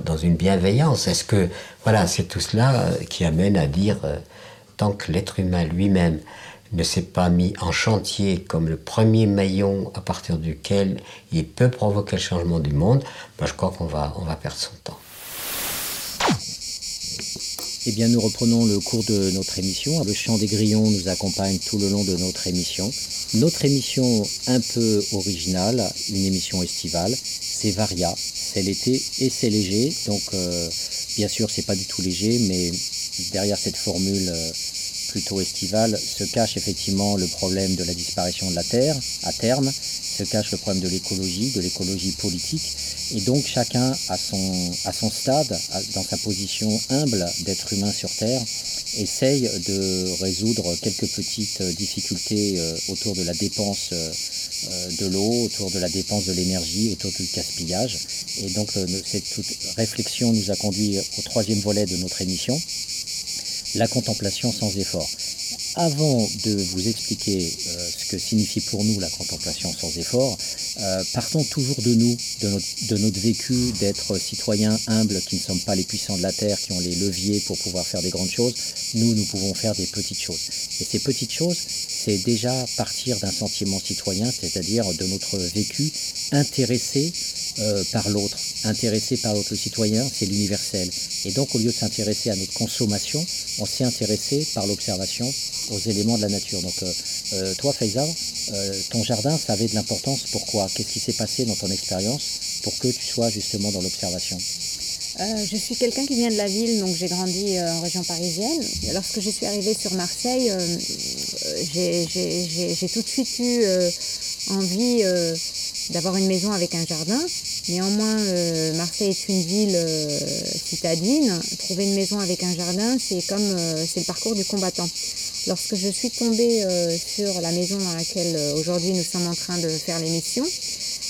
dans, une bienveillance? Est-ce que, voilà, c'est tout cela euh, qui amène à dire, euh, tant que l'être humain lui-même ne s'est pas mis en chantier comme le premier maillon à partir duquel il peut provoquer le changement du monde, ben je crois qu'on va, on va perdre son temps. Eh bien, nous reprenons le cours de notre émission. Le chant des grillons nous accompagne tout le long de notre émission. Notre émission un peu originale, une émission estivale, c'est Varia. C'est l'été et c'est léger. Donc, euh, bien sûr, c'est pas du tout léger, mais derrière cette formule euh, plutôt estivale, se cache effectivement le problème de la disparition de la Terre à terme, se cache le problème de l'écologie, de l'écologie politique. Et donc chacun à son, à son stade, dans sa position humble d'être humain sur Terre, essaye de résoudre quelques petites difficultés euh, autour de la dépense euh, de l'eau, autour de la dépense de l'énergie, autour du gaspillage. Et donc cette réflexion nous a conduit au troisième volet de notre émission, la contemplation sans effort. Avant de vous expliquer euh, ce que signifie pour nous la contemplation sans effort, euh, partons toujours de nous, de notre, de notre vécu d'être citoyens humbles qui ne sommes pas les puissants de la terre, qui ont les leviers pour pouvoir faire des grandes choses. Nous, nous pouvons faire des petites choses. Et ces petites choses, c'est déjà partir d'un sentiment citoyen, c'est-à-dire de notre vécu intéressé euh, par l'autre, intéressé par l'autre. citoyen, c'est l'universel. Et donc, au lieu de s'intéresser à notre consommation, on s'est intéressé par l'observation aux éléments de la nature. Donc, euh, euh, toi, Faiza, ton jardin, ça avait de l'importance. Pourquoi? Qu'est-ce qui s'est passé dans ton expérience pour que tu sois justement dans l'observation? Je suis quelqu'un qui vient de la ville, donc j'ai grandi en région parisienne. Lorsque je suis arrivée sur Marseille, j'ai tout de suite eu envie d'avoir une maison avec un jardin. Néanmoins, euh, Marseille est une ville euh, citadine. Trouver une maison avec un jardin, c'est comme euh, c'est le parcours du combattant. Lorsque je suis tombée sur la maison dans laquelle aujourd'hui nous sommes en train de faire l'émission,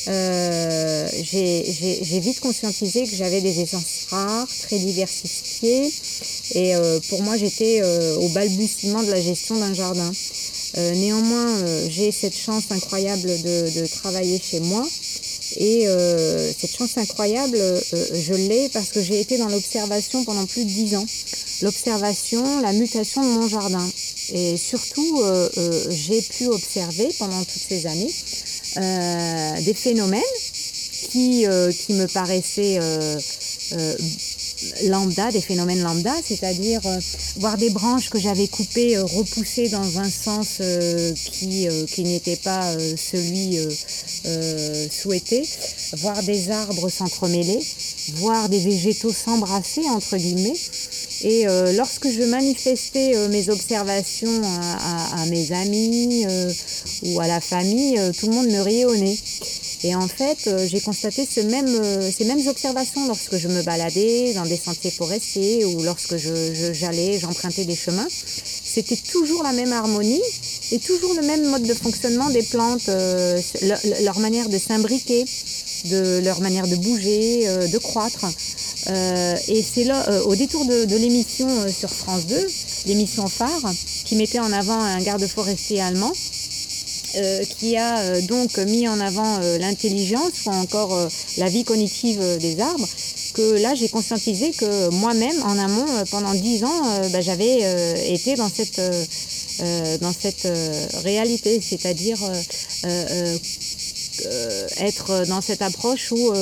j'ai vite conscientisé que j'avais des essences rares, très diversifiées. Et pour moi, j'étais au balbutiement de la gestion d'un jardin. Euh, néanmoins, euh, j'ai cette chance incroyable de, travailler chez moi. Et euh, cette chance incroyable, je l'ai parce que j'ai été dans l'observation pendant plus de dix ans. L'observation, la mutation de mon jardin. Et surtout, j'ai pu observer pendant toutes ces années des phénomènes qui, qui me paraissaient lambda, des phénomènes lambda, c'est-à-dire voir des branches que j'avais coupées repousser dans un sens qui, qui n'était pas celui souhaité, voir des arbres s'entremêler, voir des végétaux s'embrasser, entre guillemets. Et lorsque je manifestais mes observations à, mes amis ou à la famille, tout le monde me riait au nez. Et en fait, euh, j'ai constaté euh, ces mêmes observations lorsque je me baladais dans des sentiers forestiers ou lorsque j'allais, j'empruntais des chemins. C'était toujours la même harmonie et toujours le même mode de fonctionnement des plantes, euh, leur, manière de s'imbriquer, de leur manière de bouger, de croître. et c'est là, au détour de l'émission sur France 2, l'émission phare, qui mettait en avant un garde forestier allemand, euh, qui a euh, donc mis en avant euh, l'intelligence ou encore la vie cognitive des arbres, que là j'ai conscientisé que moi-même en amont pendant dix ans bah, j'avais été dans cette dans cette réalité, c'est-à-dire être dans cette approche où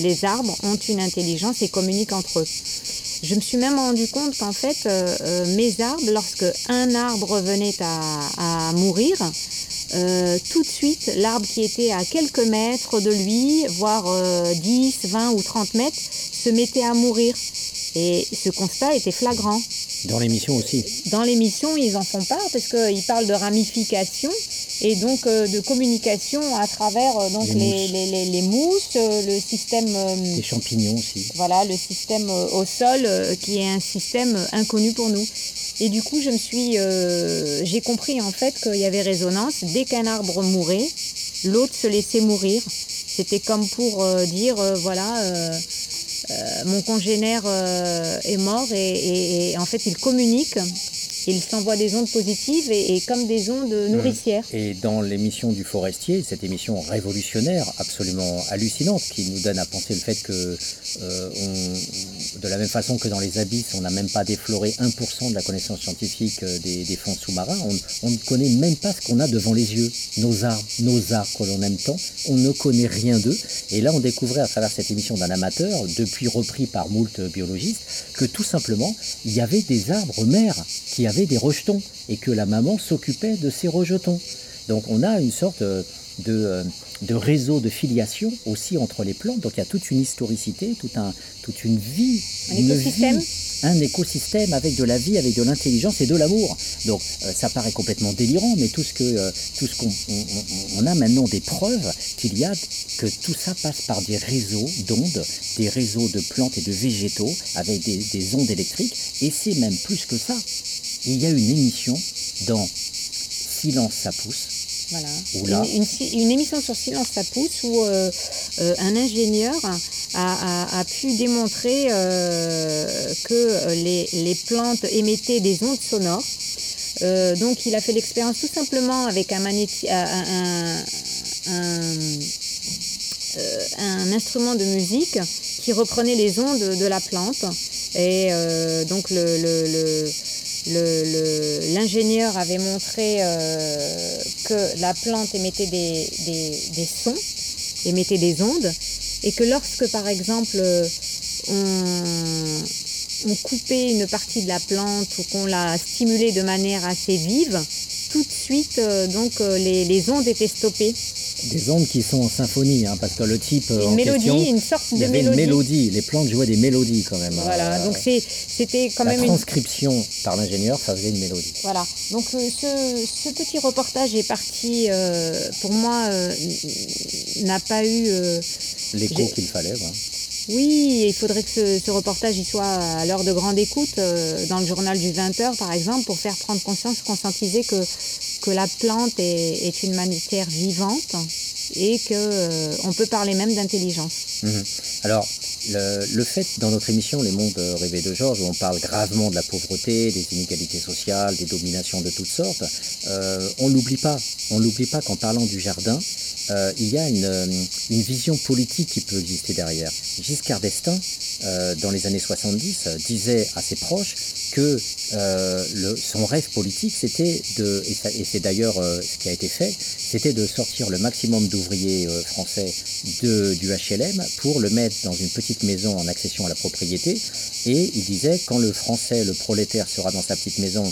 les arbres ont une intelligence et communiquent entre eux. Je me suis même rendu compte qu'en fait, mes arbres, lorsque un arbre venait à, mourir, euh, tout de suite, l'arbre qui était à quelques mètres de lui, voire 10, euh, 20 ou 30 mètres, se mettait à mourir. Et ce constat était flagrant. Dans l'émission aussi Dans l'émission, ils en font part parce qu'ils parlent de ramification et donc euh, de communication à travers donc les, les, mousses, le système... les champignons aussi. Voilà, le système au sol qui est un système inconnu pour nous. Et du coup, je me suis, euh, j'ai compris en fait qu'il y avait résonance. Dès qu'un arbre mourait, l'autre se laissait mourir. C'était comme pour euh, dire, euh, voilà, mon congénère est mort et, en fait, il communique il s'envoie des ondes positives et, comme des ondes nourricières. Et dans l'émission du forestier, cette émission révolutionnaire, absolument hallucinante, qui nous donne à penser le fait que, euh, de la même façon que dans les abysses, on n'a même pas défloré 1% de la connaissance scientifique euh, des, fonds sous-marins, on, ne connaît même pas ce qu'on a devant les yeux, nos arbres, nos arbres que l'on aime tant, on ne connaît rien d'eux. Et là, on découvrait à travers cette émission d'un amateur, depuis repris par moult biologistes, que tout simplement, il y avait des arbres mères qui avaient des rejetons et que la maman s'occupait de ces rejetons. Donc on a une sorte de, euh, de réseau de filiation aussi entre les plantes. Donc il y a toute une historicité, tout un, toute une vie. Un écosystème un écosystème avec de la vie, avec de l'intelligence et de l'amour. Donc euh, ça paraît complètement délirant, mais tout ce que euh, tout ce qu'on on, a maintenant des preuves qu'il y a que tout ça passe par des réseaux d'ondes, des réseaux de plantes et de végétaux avec des, des ondes électriques. Et c'est même plus que ça il y a une émission dans Silence ça pousse. Voilà. Une, émission sur Silence ça pousse où euh, euh, un ingénieur a, pu démontrer euh, que les, plantes émettaient des ondes sonores. donc il a fait l'expérience tout simplement avec un, un, instrument de musique qui reprenait les ondes de la plante. Et donc le l'ingénieur avait montré euh, que la plante émettait des, sons, émettait des ondes, et que lorsque par exemple on, coupait une partie de la plante ou qu'on la stimulait de manière assez vive, tout de suite euh, donc euh, les ondes étaient stoppées des ondes qui sont en symphonie, hein, parce que le type une en mélodie, question, une sorte de mélodie. Les plantes jouaient des mélodies quand même. Voilà, donc c'était quand la même transcription par l'ingénieur, ça faisait une mélodie. Voilà, donc euh, ce, petit reportage est parti, euh, pour moi, euh, n'a pas eu l'écho qu'il fallait. Oui, il faudrait que ce, reportage y soit à l'heure de grande écoute, dans le journal du 20h par exemple, pour faire prendre conscience, conscientiser que que la plante est, une matière vivante et qu'on euh, on peut parler même d'intelligence. Mhm. Alors, le, fait dans notre émission Les Mondes rêvés de Georges, où on parle gravement de la pauvreté, des inégalités sociales, des dominations de toutes sortes, euh, on l'oublie pas. On l'oublie pas qu'en parlant du jardin, euh, il y a une, une, vision politique qui peut exister derrière. Giscard d'Estaing, dans les années 70, disait à ses proches que euh, son rêve politique, c'était de, et, c'est d'ailleurs euh, ce qui a été fait, c'était de sortir le maximum ouvriers euh, français du HLM pour le mettre dans une petite maison en accession à la propriété. Et il disait, quand le français, le prolétaire sera dans sa petite maison,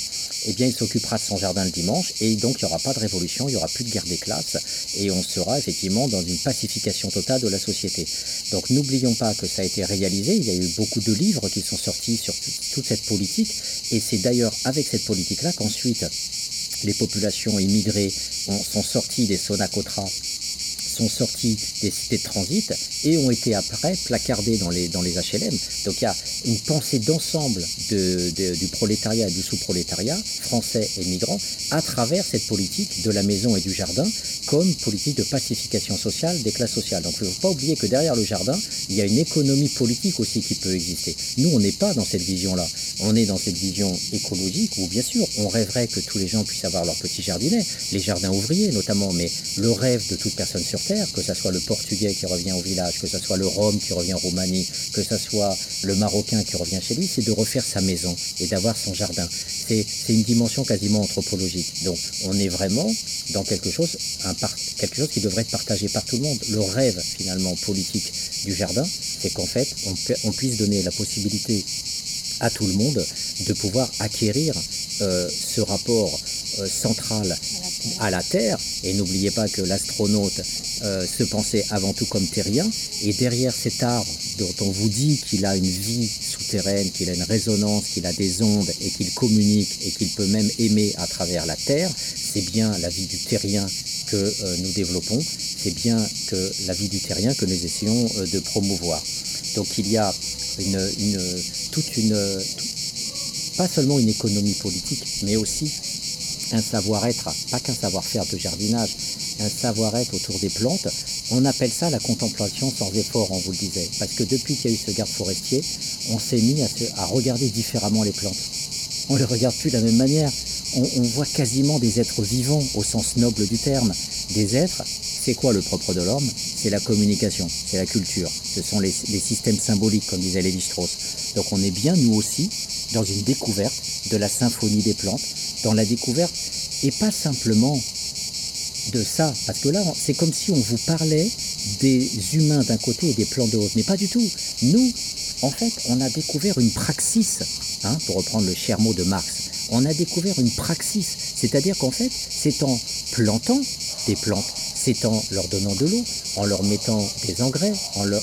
eh bien, il s'occupera de son jardin le dimanche. Et donc, il n'y aura pas de révolution, il n'y aura plus de guerre des classes. Et on sera effectivement dans une pacification totale de la société. Donc, n'oublions pas que ça a été réalisé. Il y a eu beaucoup de livres qui sont sortis sur toute cette politique. Et c'est d'ailleurs avec cette politique-là qu'ensuite, les populations immigrées sont sorties des Sonacotra sont sortis des cités de transit et ont été après placardés dans les, dans les HLM. Donc il y a une pensée d'ensemble du prolétariat et du sous-prolétariat, français et migrants, à travers cette politique de la maison et du jardin, comme politique de pacification sociale des classes sociales. Donc il ne faut pas oublier que derrière le jardin, il y a une économie politique aussi qui peut exister. Nous, on n'est pas dans cette vision-là. On est dans cette vision écologique où, bien sûr, on rêverait que tous les gens puissent avoir leur petit jardinet, les jardins ouvriers notamment, mais le rêve de toute personne sur Terre, que ce soit le Portugais qui revient au village, que ce soit le Rome qui revient en Roumanie, que ce soit le Marocain qui revient chez lui, c'est de refaire sa maison et d'avoir son jardin. C'est une dimension quasiment anthropologique. Donc on est vraiment dans quelque chose, quelque chose qui devrait être partagé par tout le monde. Le rêve finalement politique du jardin, c'est qu'en fait on, on puisse donner la possibilité à tout le monde de pouvoir acquérir euh, ce rapport euh, central à la Terre. Et n'oubliez pas que l'astronaute euh, se pensait avant tout comme terrien. Et derrière cet arbre dont on vous dit qu'il a une vie souterraine, qu'il a une résonance, qu'il a des ondes et qu'il communique et qu'il peut même aimer à travers la Terre, c'est bien la vie du terrien que nous développons, c'est bien que la vie du terrien que nous essayons de promouvoir. Donc il y a une, toute une, pas seulement une économie politique, mais aussi un savoir-être, pas qu'un savoir-faire de jardinage, un savoir-être autour des plantes. On appelle ça la contemplation sans effort, on vous le disait, parce que depuis qu'il y a eu ce garde forestier, on s'est mis à, regarder différemment les plantes. On ne les regarde plus de la même manière. On, voit quasiment des êtres vivants au sens noble du terme, des êtres c'est quoi le propre de l'homme? C'est la communication, c'est la culture, ce sont les, systèmes symboliques, comme disait Lévi-Strauss. Donc on est bien, nous aussi, dans une découverte de la symphonie des plantes, dans la découverte, et pas simplement de ça, parce que là, c'est comme si on vous parlait des humains d'un côté et des plantes de l'autre, mais pas du tout. Nous, en fait, on a découvert une praxis, hein, pour reprendre le cher mot de Marx, on a découvert une praxis, c'est-à-dire qu'en fait, c'est en plantant des plantes, c'est en leur donnant de l'eau, en leur mettant des engrais,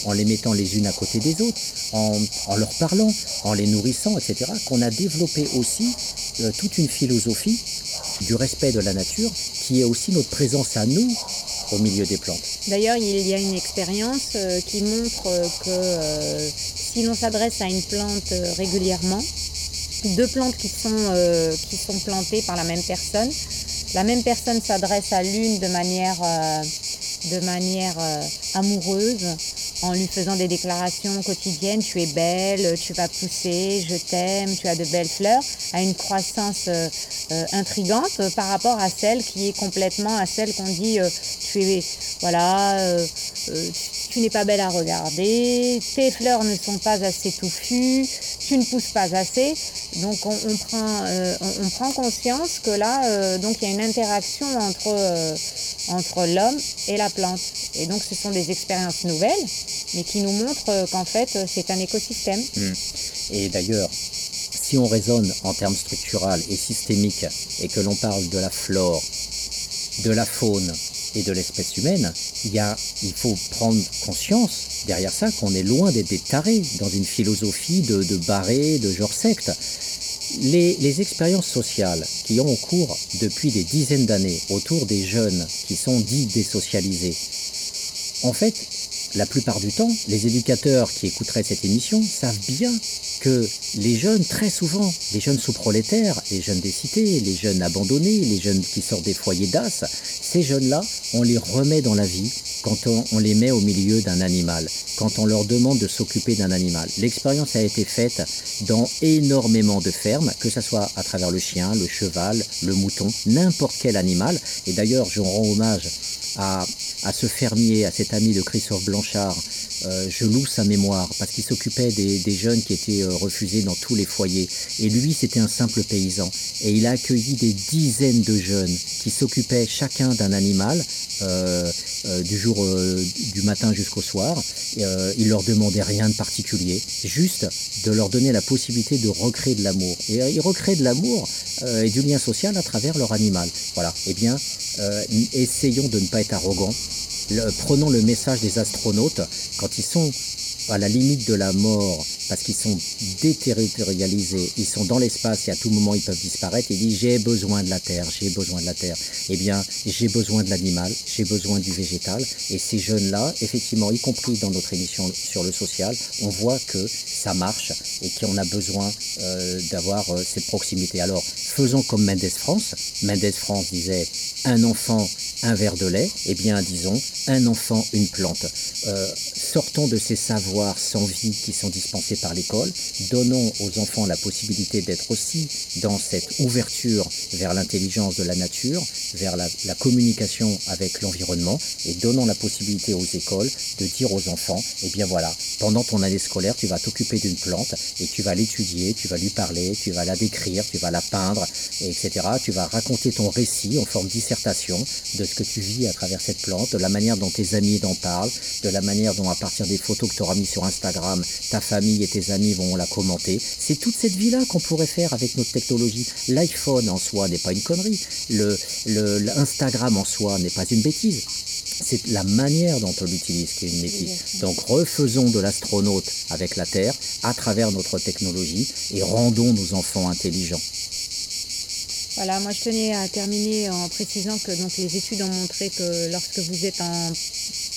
en, les mettant les unes à côté des autres, en, leur parlant, en les nourrissant, etc., qu'on a développé aussi toute une philosophie du respect de la nature qui est aussi notre présence à nous au milieu des plantes. D'ailleurs, il y a une expérience euh, qui montre euh, que si l'on s'adresse à une plante régulièrement, deux plantes qui sont, plantées par la même personne, la même personne s'adresse à l'une de manière, euh, euh, amoureuse en lui faisant des déclarations quotidiennes, tu es belle, tu vas pousser, je t'aime, tu as de belles fleurs, à une croissance euh, intrigante par rapport à celle qui est complètement à celle qu'on dit tu es voilà tu n'es pas belle à regarder, tes fleurs ne sont pas assez touffues, tu ne pousses pas assez. Donc on, prend, euh, on, prend conscience que là, euh, donc il y a une interaction entre, euh, entre l'homme et la plante. Et donc ce sont des expériences nouvelles, mais qui nous montrent qu'en fait c'est un écosystème. Hmm. Et d'ailleurs, si on raisonne en termes structurels et systémiques et que l'on parle de la flore, de la faune et de l'espèce humaine, il, y a, il faut prendre conscience derrière ça qu'on est loin d'être des tarés dans une philosophie de, de barré, de genre secte. Les, expériences sociales qui ont cours depuis des dizaines d'années autour des jeunes qui sont dits désocialisés, en fait, la plupart du temps, les éducateurs qui écouteraient cette émission savent bien que les jeunes, très souvent, les jeunes sous-prolétaires, les jeunes des cités, les jeunes abandonnés, les jeunes qui sortent des foyers d'as, ces jeunes-là, on les remet dans la vie quand on, les met au milieu d'un animal, quand on leur demande de s'occuper d'un animal. L'expérience a été faite dans énormément de fermes, que ce soit à travers le chien, le cheval, le mouton, n'importe quel animal. Et d'ailleurs, je rends hommage à, ce fermier, à cet ami de Christophe Blanchard, je loue sa mémoire parce qu'il s'occupait des, jeunes qui étaient refusés dans tous les foyers. Et lui, c'était un simple paysan. Et il a accueilli des dizaines de jeunes qui s'occupaient chacun d'un animal du jour du matin jusqu'au soir. il leur demandait rien de particulier, juste de leur donner la possibilité de recréer de l'amour. Et ils recréent de l'amour et du lien social à travers leur animal. Voilà. Eh bien, essayons de ne pas être arrogants prenons le message des astronautes quand ils sont à la limite de la mort, parce qu'ils sont déterritorialisés, ils sont dans l'espace et à tout moment ils peuvent disparaître, ils disent j'ai besoin de la terre, j'ai besoin de la terre. Eh bien, j'ai besoin de l'animal, j'ai besoin du végétal. Et ces jeunes-là, effectivement, y compris dans notre émission sur le social, on voit que ça marche et qu'on a besoin euh, d'avoir euh, cette proximité. Alors, faisons comme Mendes France. Mendes France disait un enfant, un verre de lait, eh bien disons un enfant, une plante. Euh, sortons de ces savoirs sans vie qui sont dispensés par l'école, donnons aux enfants la possibilité d'être aussi dans cette ouverture vers l'intelligence de la nature, vers la, communication avec l'environnement, et donnons la possibilité aux écoles de dire aux enfants, eh bien voilà, pendant ton année scolaire, tu vas t'occuper d'une plante et tu vas l'étudier, tu vas lui parler, tu vas la décrire, tu vas la peindre, etc. Tu vas raconter ton récit en forme dissertation de ce que tu vis à travers cette plante, de la manière dont tes amis en parlent, de la manière dont à partir des photos que tu auras mis sur Instagram, ta famille et tes amis vont la commenter. C'est toute cette vie-là qu'on pourrait faire avec notre technologie. L'iPhone en soi n'est pas une connerie. Le, Instagram en soi n'est pas une bêtise. C'est la manière dont on l'utilise qui est une bêtise. Donc refaisons de l'astronaute avec la Terre à travers notre technologie et rendons nos enfants intelligents. Voilà, moi je tenais à terminer en précisant que donc, les études ont montré que lorsque vous êtes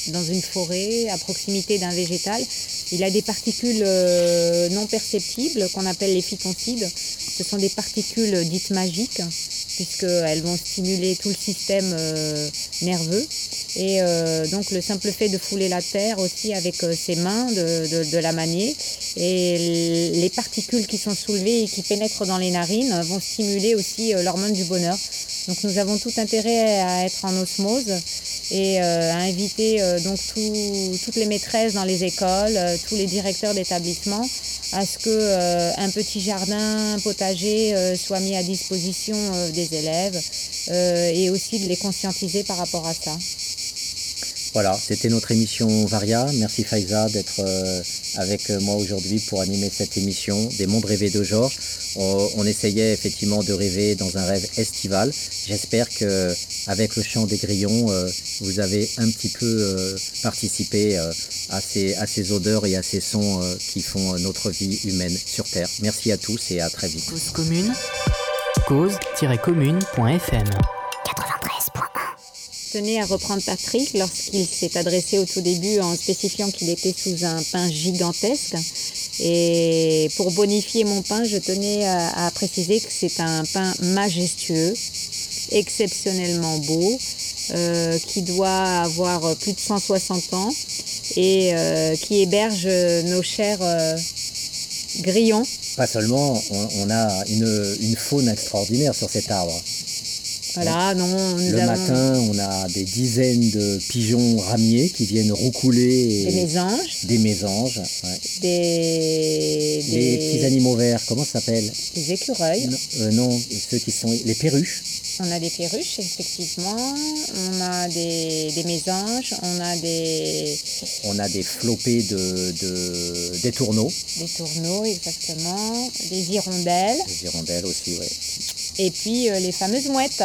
dans une forêt, à proximité d'un végétal, il a des particules euh, non perceptibles qu'on appelle les phytoncides. Ce sont des particules dites magiques, puisqu'elles vont stimuler tout le système euh, nerveux. Et euh, donc le simple fait de fouler la terre aussi avec ses mains, de la manier, et les particules qui sont soulevées et qui pénètrent dans les narines vont stimuler aussi euh, l'hormone du bonheur. Donc nous avons tout intérêt à être en osmose et euh, à inviter euh, donc toutes les maîtresses dans les écoles, tous les directeurs d'établissement à ce que un petit jardin, potager soit mis à disposition des élèves et aussi de les conscientiser par rapport à ça. Voilà, c'était notre émission Varia. Merci Faiza d'être euh, avec moi aujourd'hui pour animer cette émission des mondes rêvés de Georges. On, essayait effectivement de rêver dans un rêve estival. J'espère que avec le chant des grillons, euh, vous avez un petit peu euh, participé à, ces, à ces odeurs et à ces sons qui font notre vie humaine sur Terre. Merci à tous et à très vite. Cause commune, cause-commune.fm tenais à reprendre Patrick lorsqu'il s'est adressé au tout début en spécifiant qu'il était sous un pain gigantesque. Et pour bonifier mon pain, je tenais à, préciser que c'est un pain majestueux, exceptionnellement beau, euh, qui doit avoir plus de 160 ans et euh, qui héberge nos chers euh, grillons. Pas seulement, on, a une, une faune extraordinaire sur cet arbre. Voilà, non, le matin, on a des dizaines de pigeons ramiers qui viennent roucouler. Des mésanges. Des mésanges, des, des... petits animaux verts, comment ça s'appelle? Les écureuils. Non, euh, ceux qui sont les perruches. On a des perruches, effectivement. On a des, mésanges. On a des. On a des flopées de, des tourneaux. Des tourneaux, exactement. Des hirondelles. Des hirondelles aussi, oui. Et puis euh, les fameuses mouettes.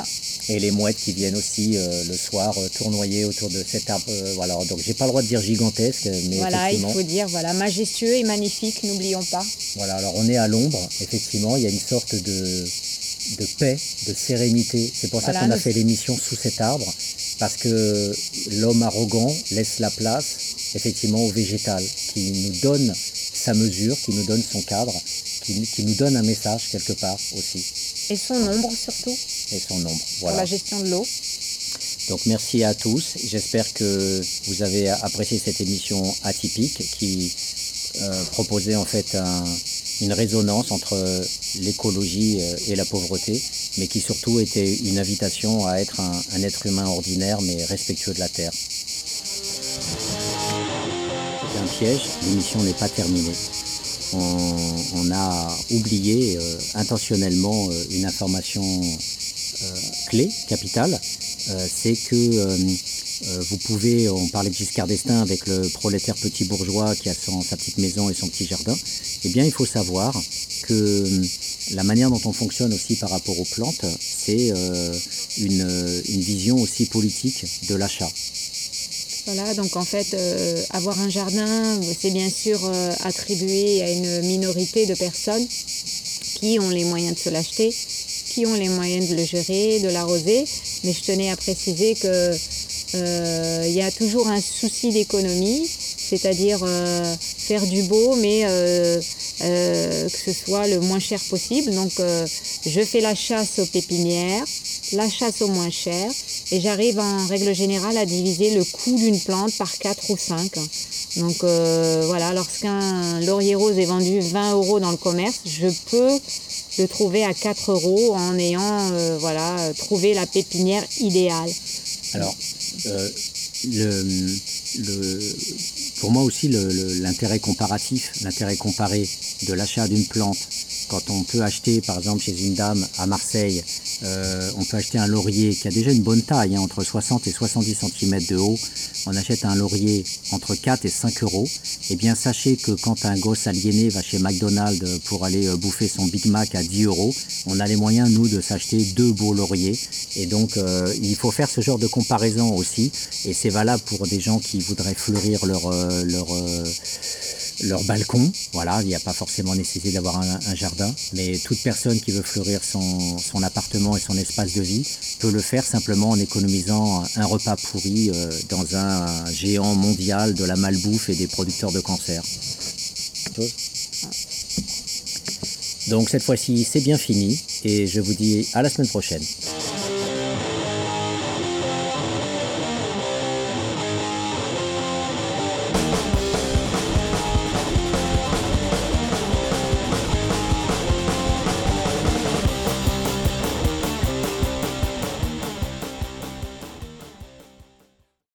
Et les mouettes qui viennent aussi euh, le soir euh, tournoyer autour de cet arbre. voilà, donc j'ai pas le droit de dire gigantesque, mais voilà, il faut dire voilà majestueux et magnifique, n'oublions pas. Voilà, alors on est à l'ombre, effectivement, il y a une sorte de de paix, de sérénité. C'est pour ça qu'on a fait l'émission sous cet arbre, parce que l'homme arrogant laisse la place effectivement au végétal, qui nous donne sa mesure, qui nous donne son cadre, qui, qui nous donne un message quelque part aussi. Et son ombre surtout. Et son ombre, voilà. Pour la gestion de l'eau. Donc merci à tous. J'espère que vous avez apprécié cette émission atypique qui euh, proposait en fait une résonance entre l'écologie euh, et la pauvreté, mais qui surtout était une invitation à être un être humain ordinaire mais respectueux de la Terre. siège, l'émission n'est pas terminée. On, a oublié euh, intentionnellement euh, une information clé, capitale, c'est que vous pouvez, on parlait de Giscard d'Estaing avec le prolétaire petit bourgeois qui a sa petite maison et son petit jardin, eh bien il faut savoir que la manière dont on fonctionne aussi par rapport aux plantes, c'est une, vision aussi politique de l'achat. Voilà, donc en fait, euh, avoir un jardin, c'est bien sûr euh, attribué à une minorité de personnes qui ont les moyens de se l'acheter, qui ont les moyens de le gérer, de l'arroser. Mais je tenais à préciser qu'il euh, y a toujours un souci d'économie, c'est-à-dire faire du beau, mais que ce soit le moins cher possible. Donc je fais la chasse aux pépinières, la chasse au moins cher, et j'arrive en règle générale à diviser le coût d'une plante par 4 ou 5. Donc euh, voilà, lorsqu'un laurier rose est vendu 20 euros dans le commerce, je peux le trouver à 4 euros en ayant euh, voilà, trouvé la pépinière idéale. Alors, euh, pour moi aussi, l'intérêt comparatif, l'intérêt comparé de l'achat d'une plante, quand on peut acheter par exemple chez une dame à Marseille euh, on peut acheter un laurier qui a déjà une bonne taille, hein, entre 60 et 70 cm de haut. On achète un laurier entre 4 et 5 euros. Eh bien, sachez que quand un gosse aliéné va chez McDonald's pour aller euh, bouffer son Big Mac à 10 euros, on a les moyens, nous, de s'acheter deux beaux lauriers. Et donc, euh, il faut faire ce genre de comparaison aussi. Et c'est valable pour des gens qui voudraient fleurir leur, leur leur balcon. Voilà, il n'y a pas forcément nécessité d'avoir un, jardin, mais toute personne qui veut fleurir son, appartement et son espace de vie peut le faire simplement en économisant un repas pourri euh, dans un, géant mondial de la malbouffe et des producteurs de cancer. Donc cette fois-ci, c'est bien fini et je vous dis à la semaine prochaine.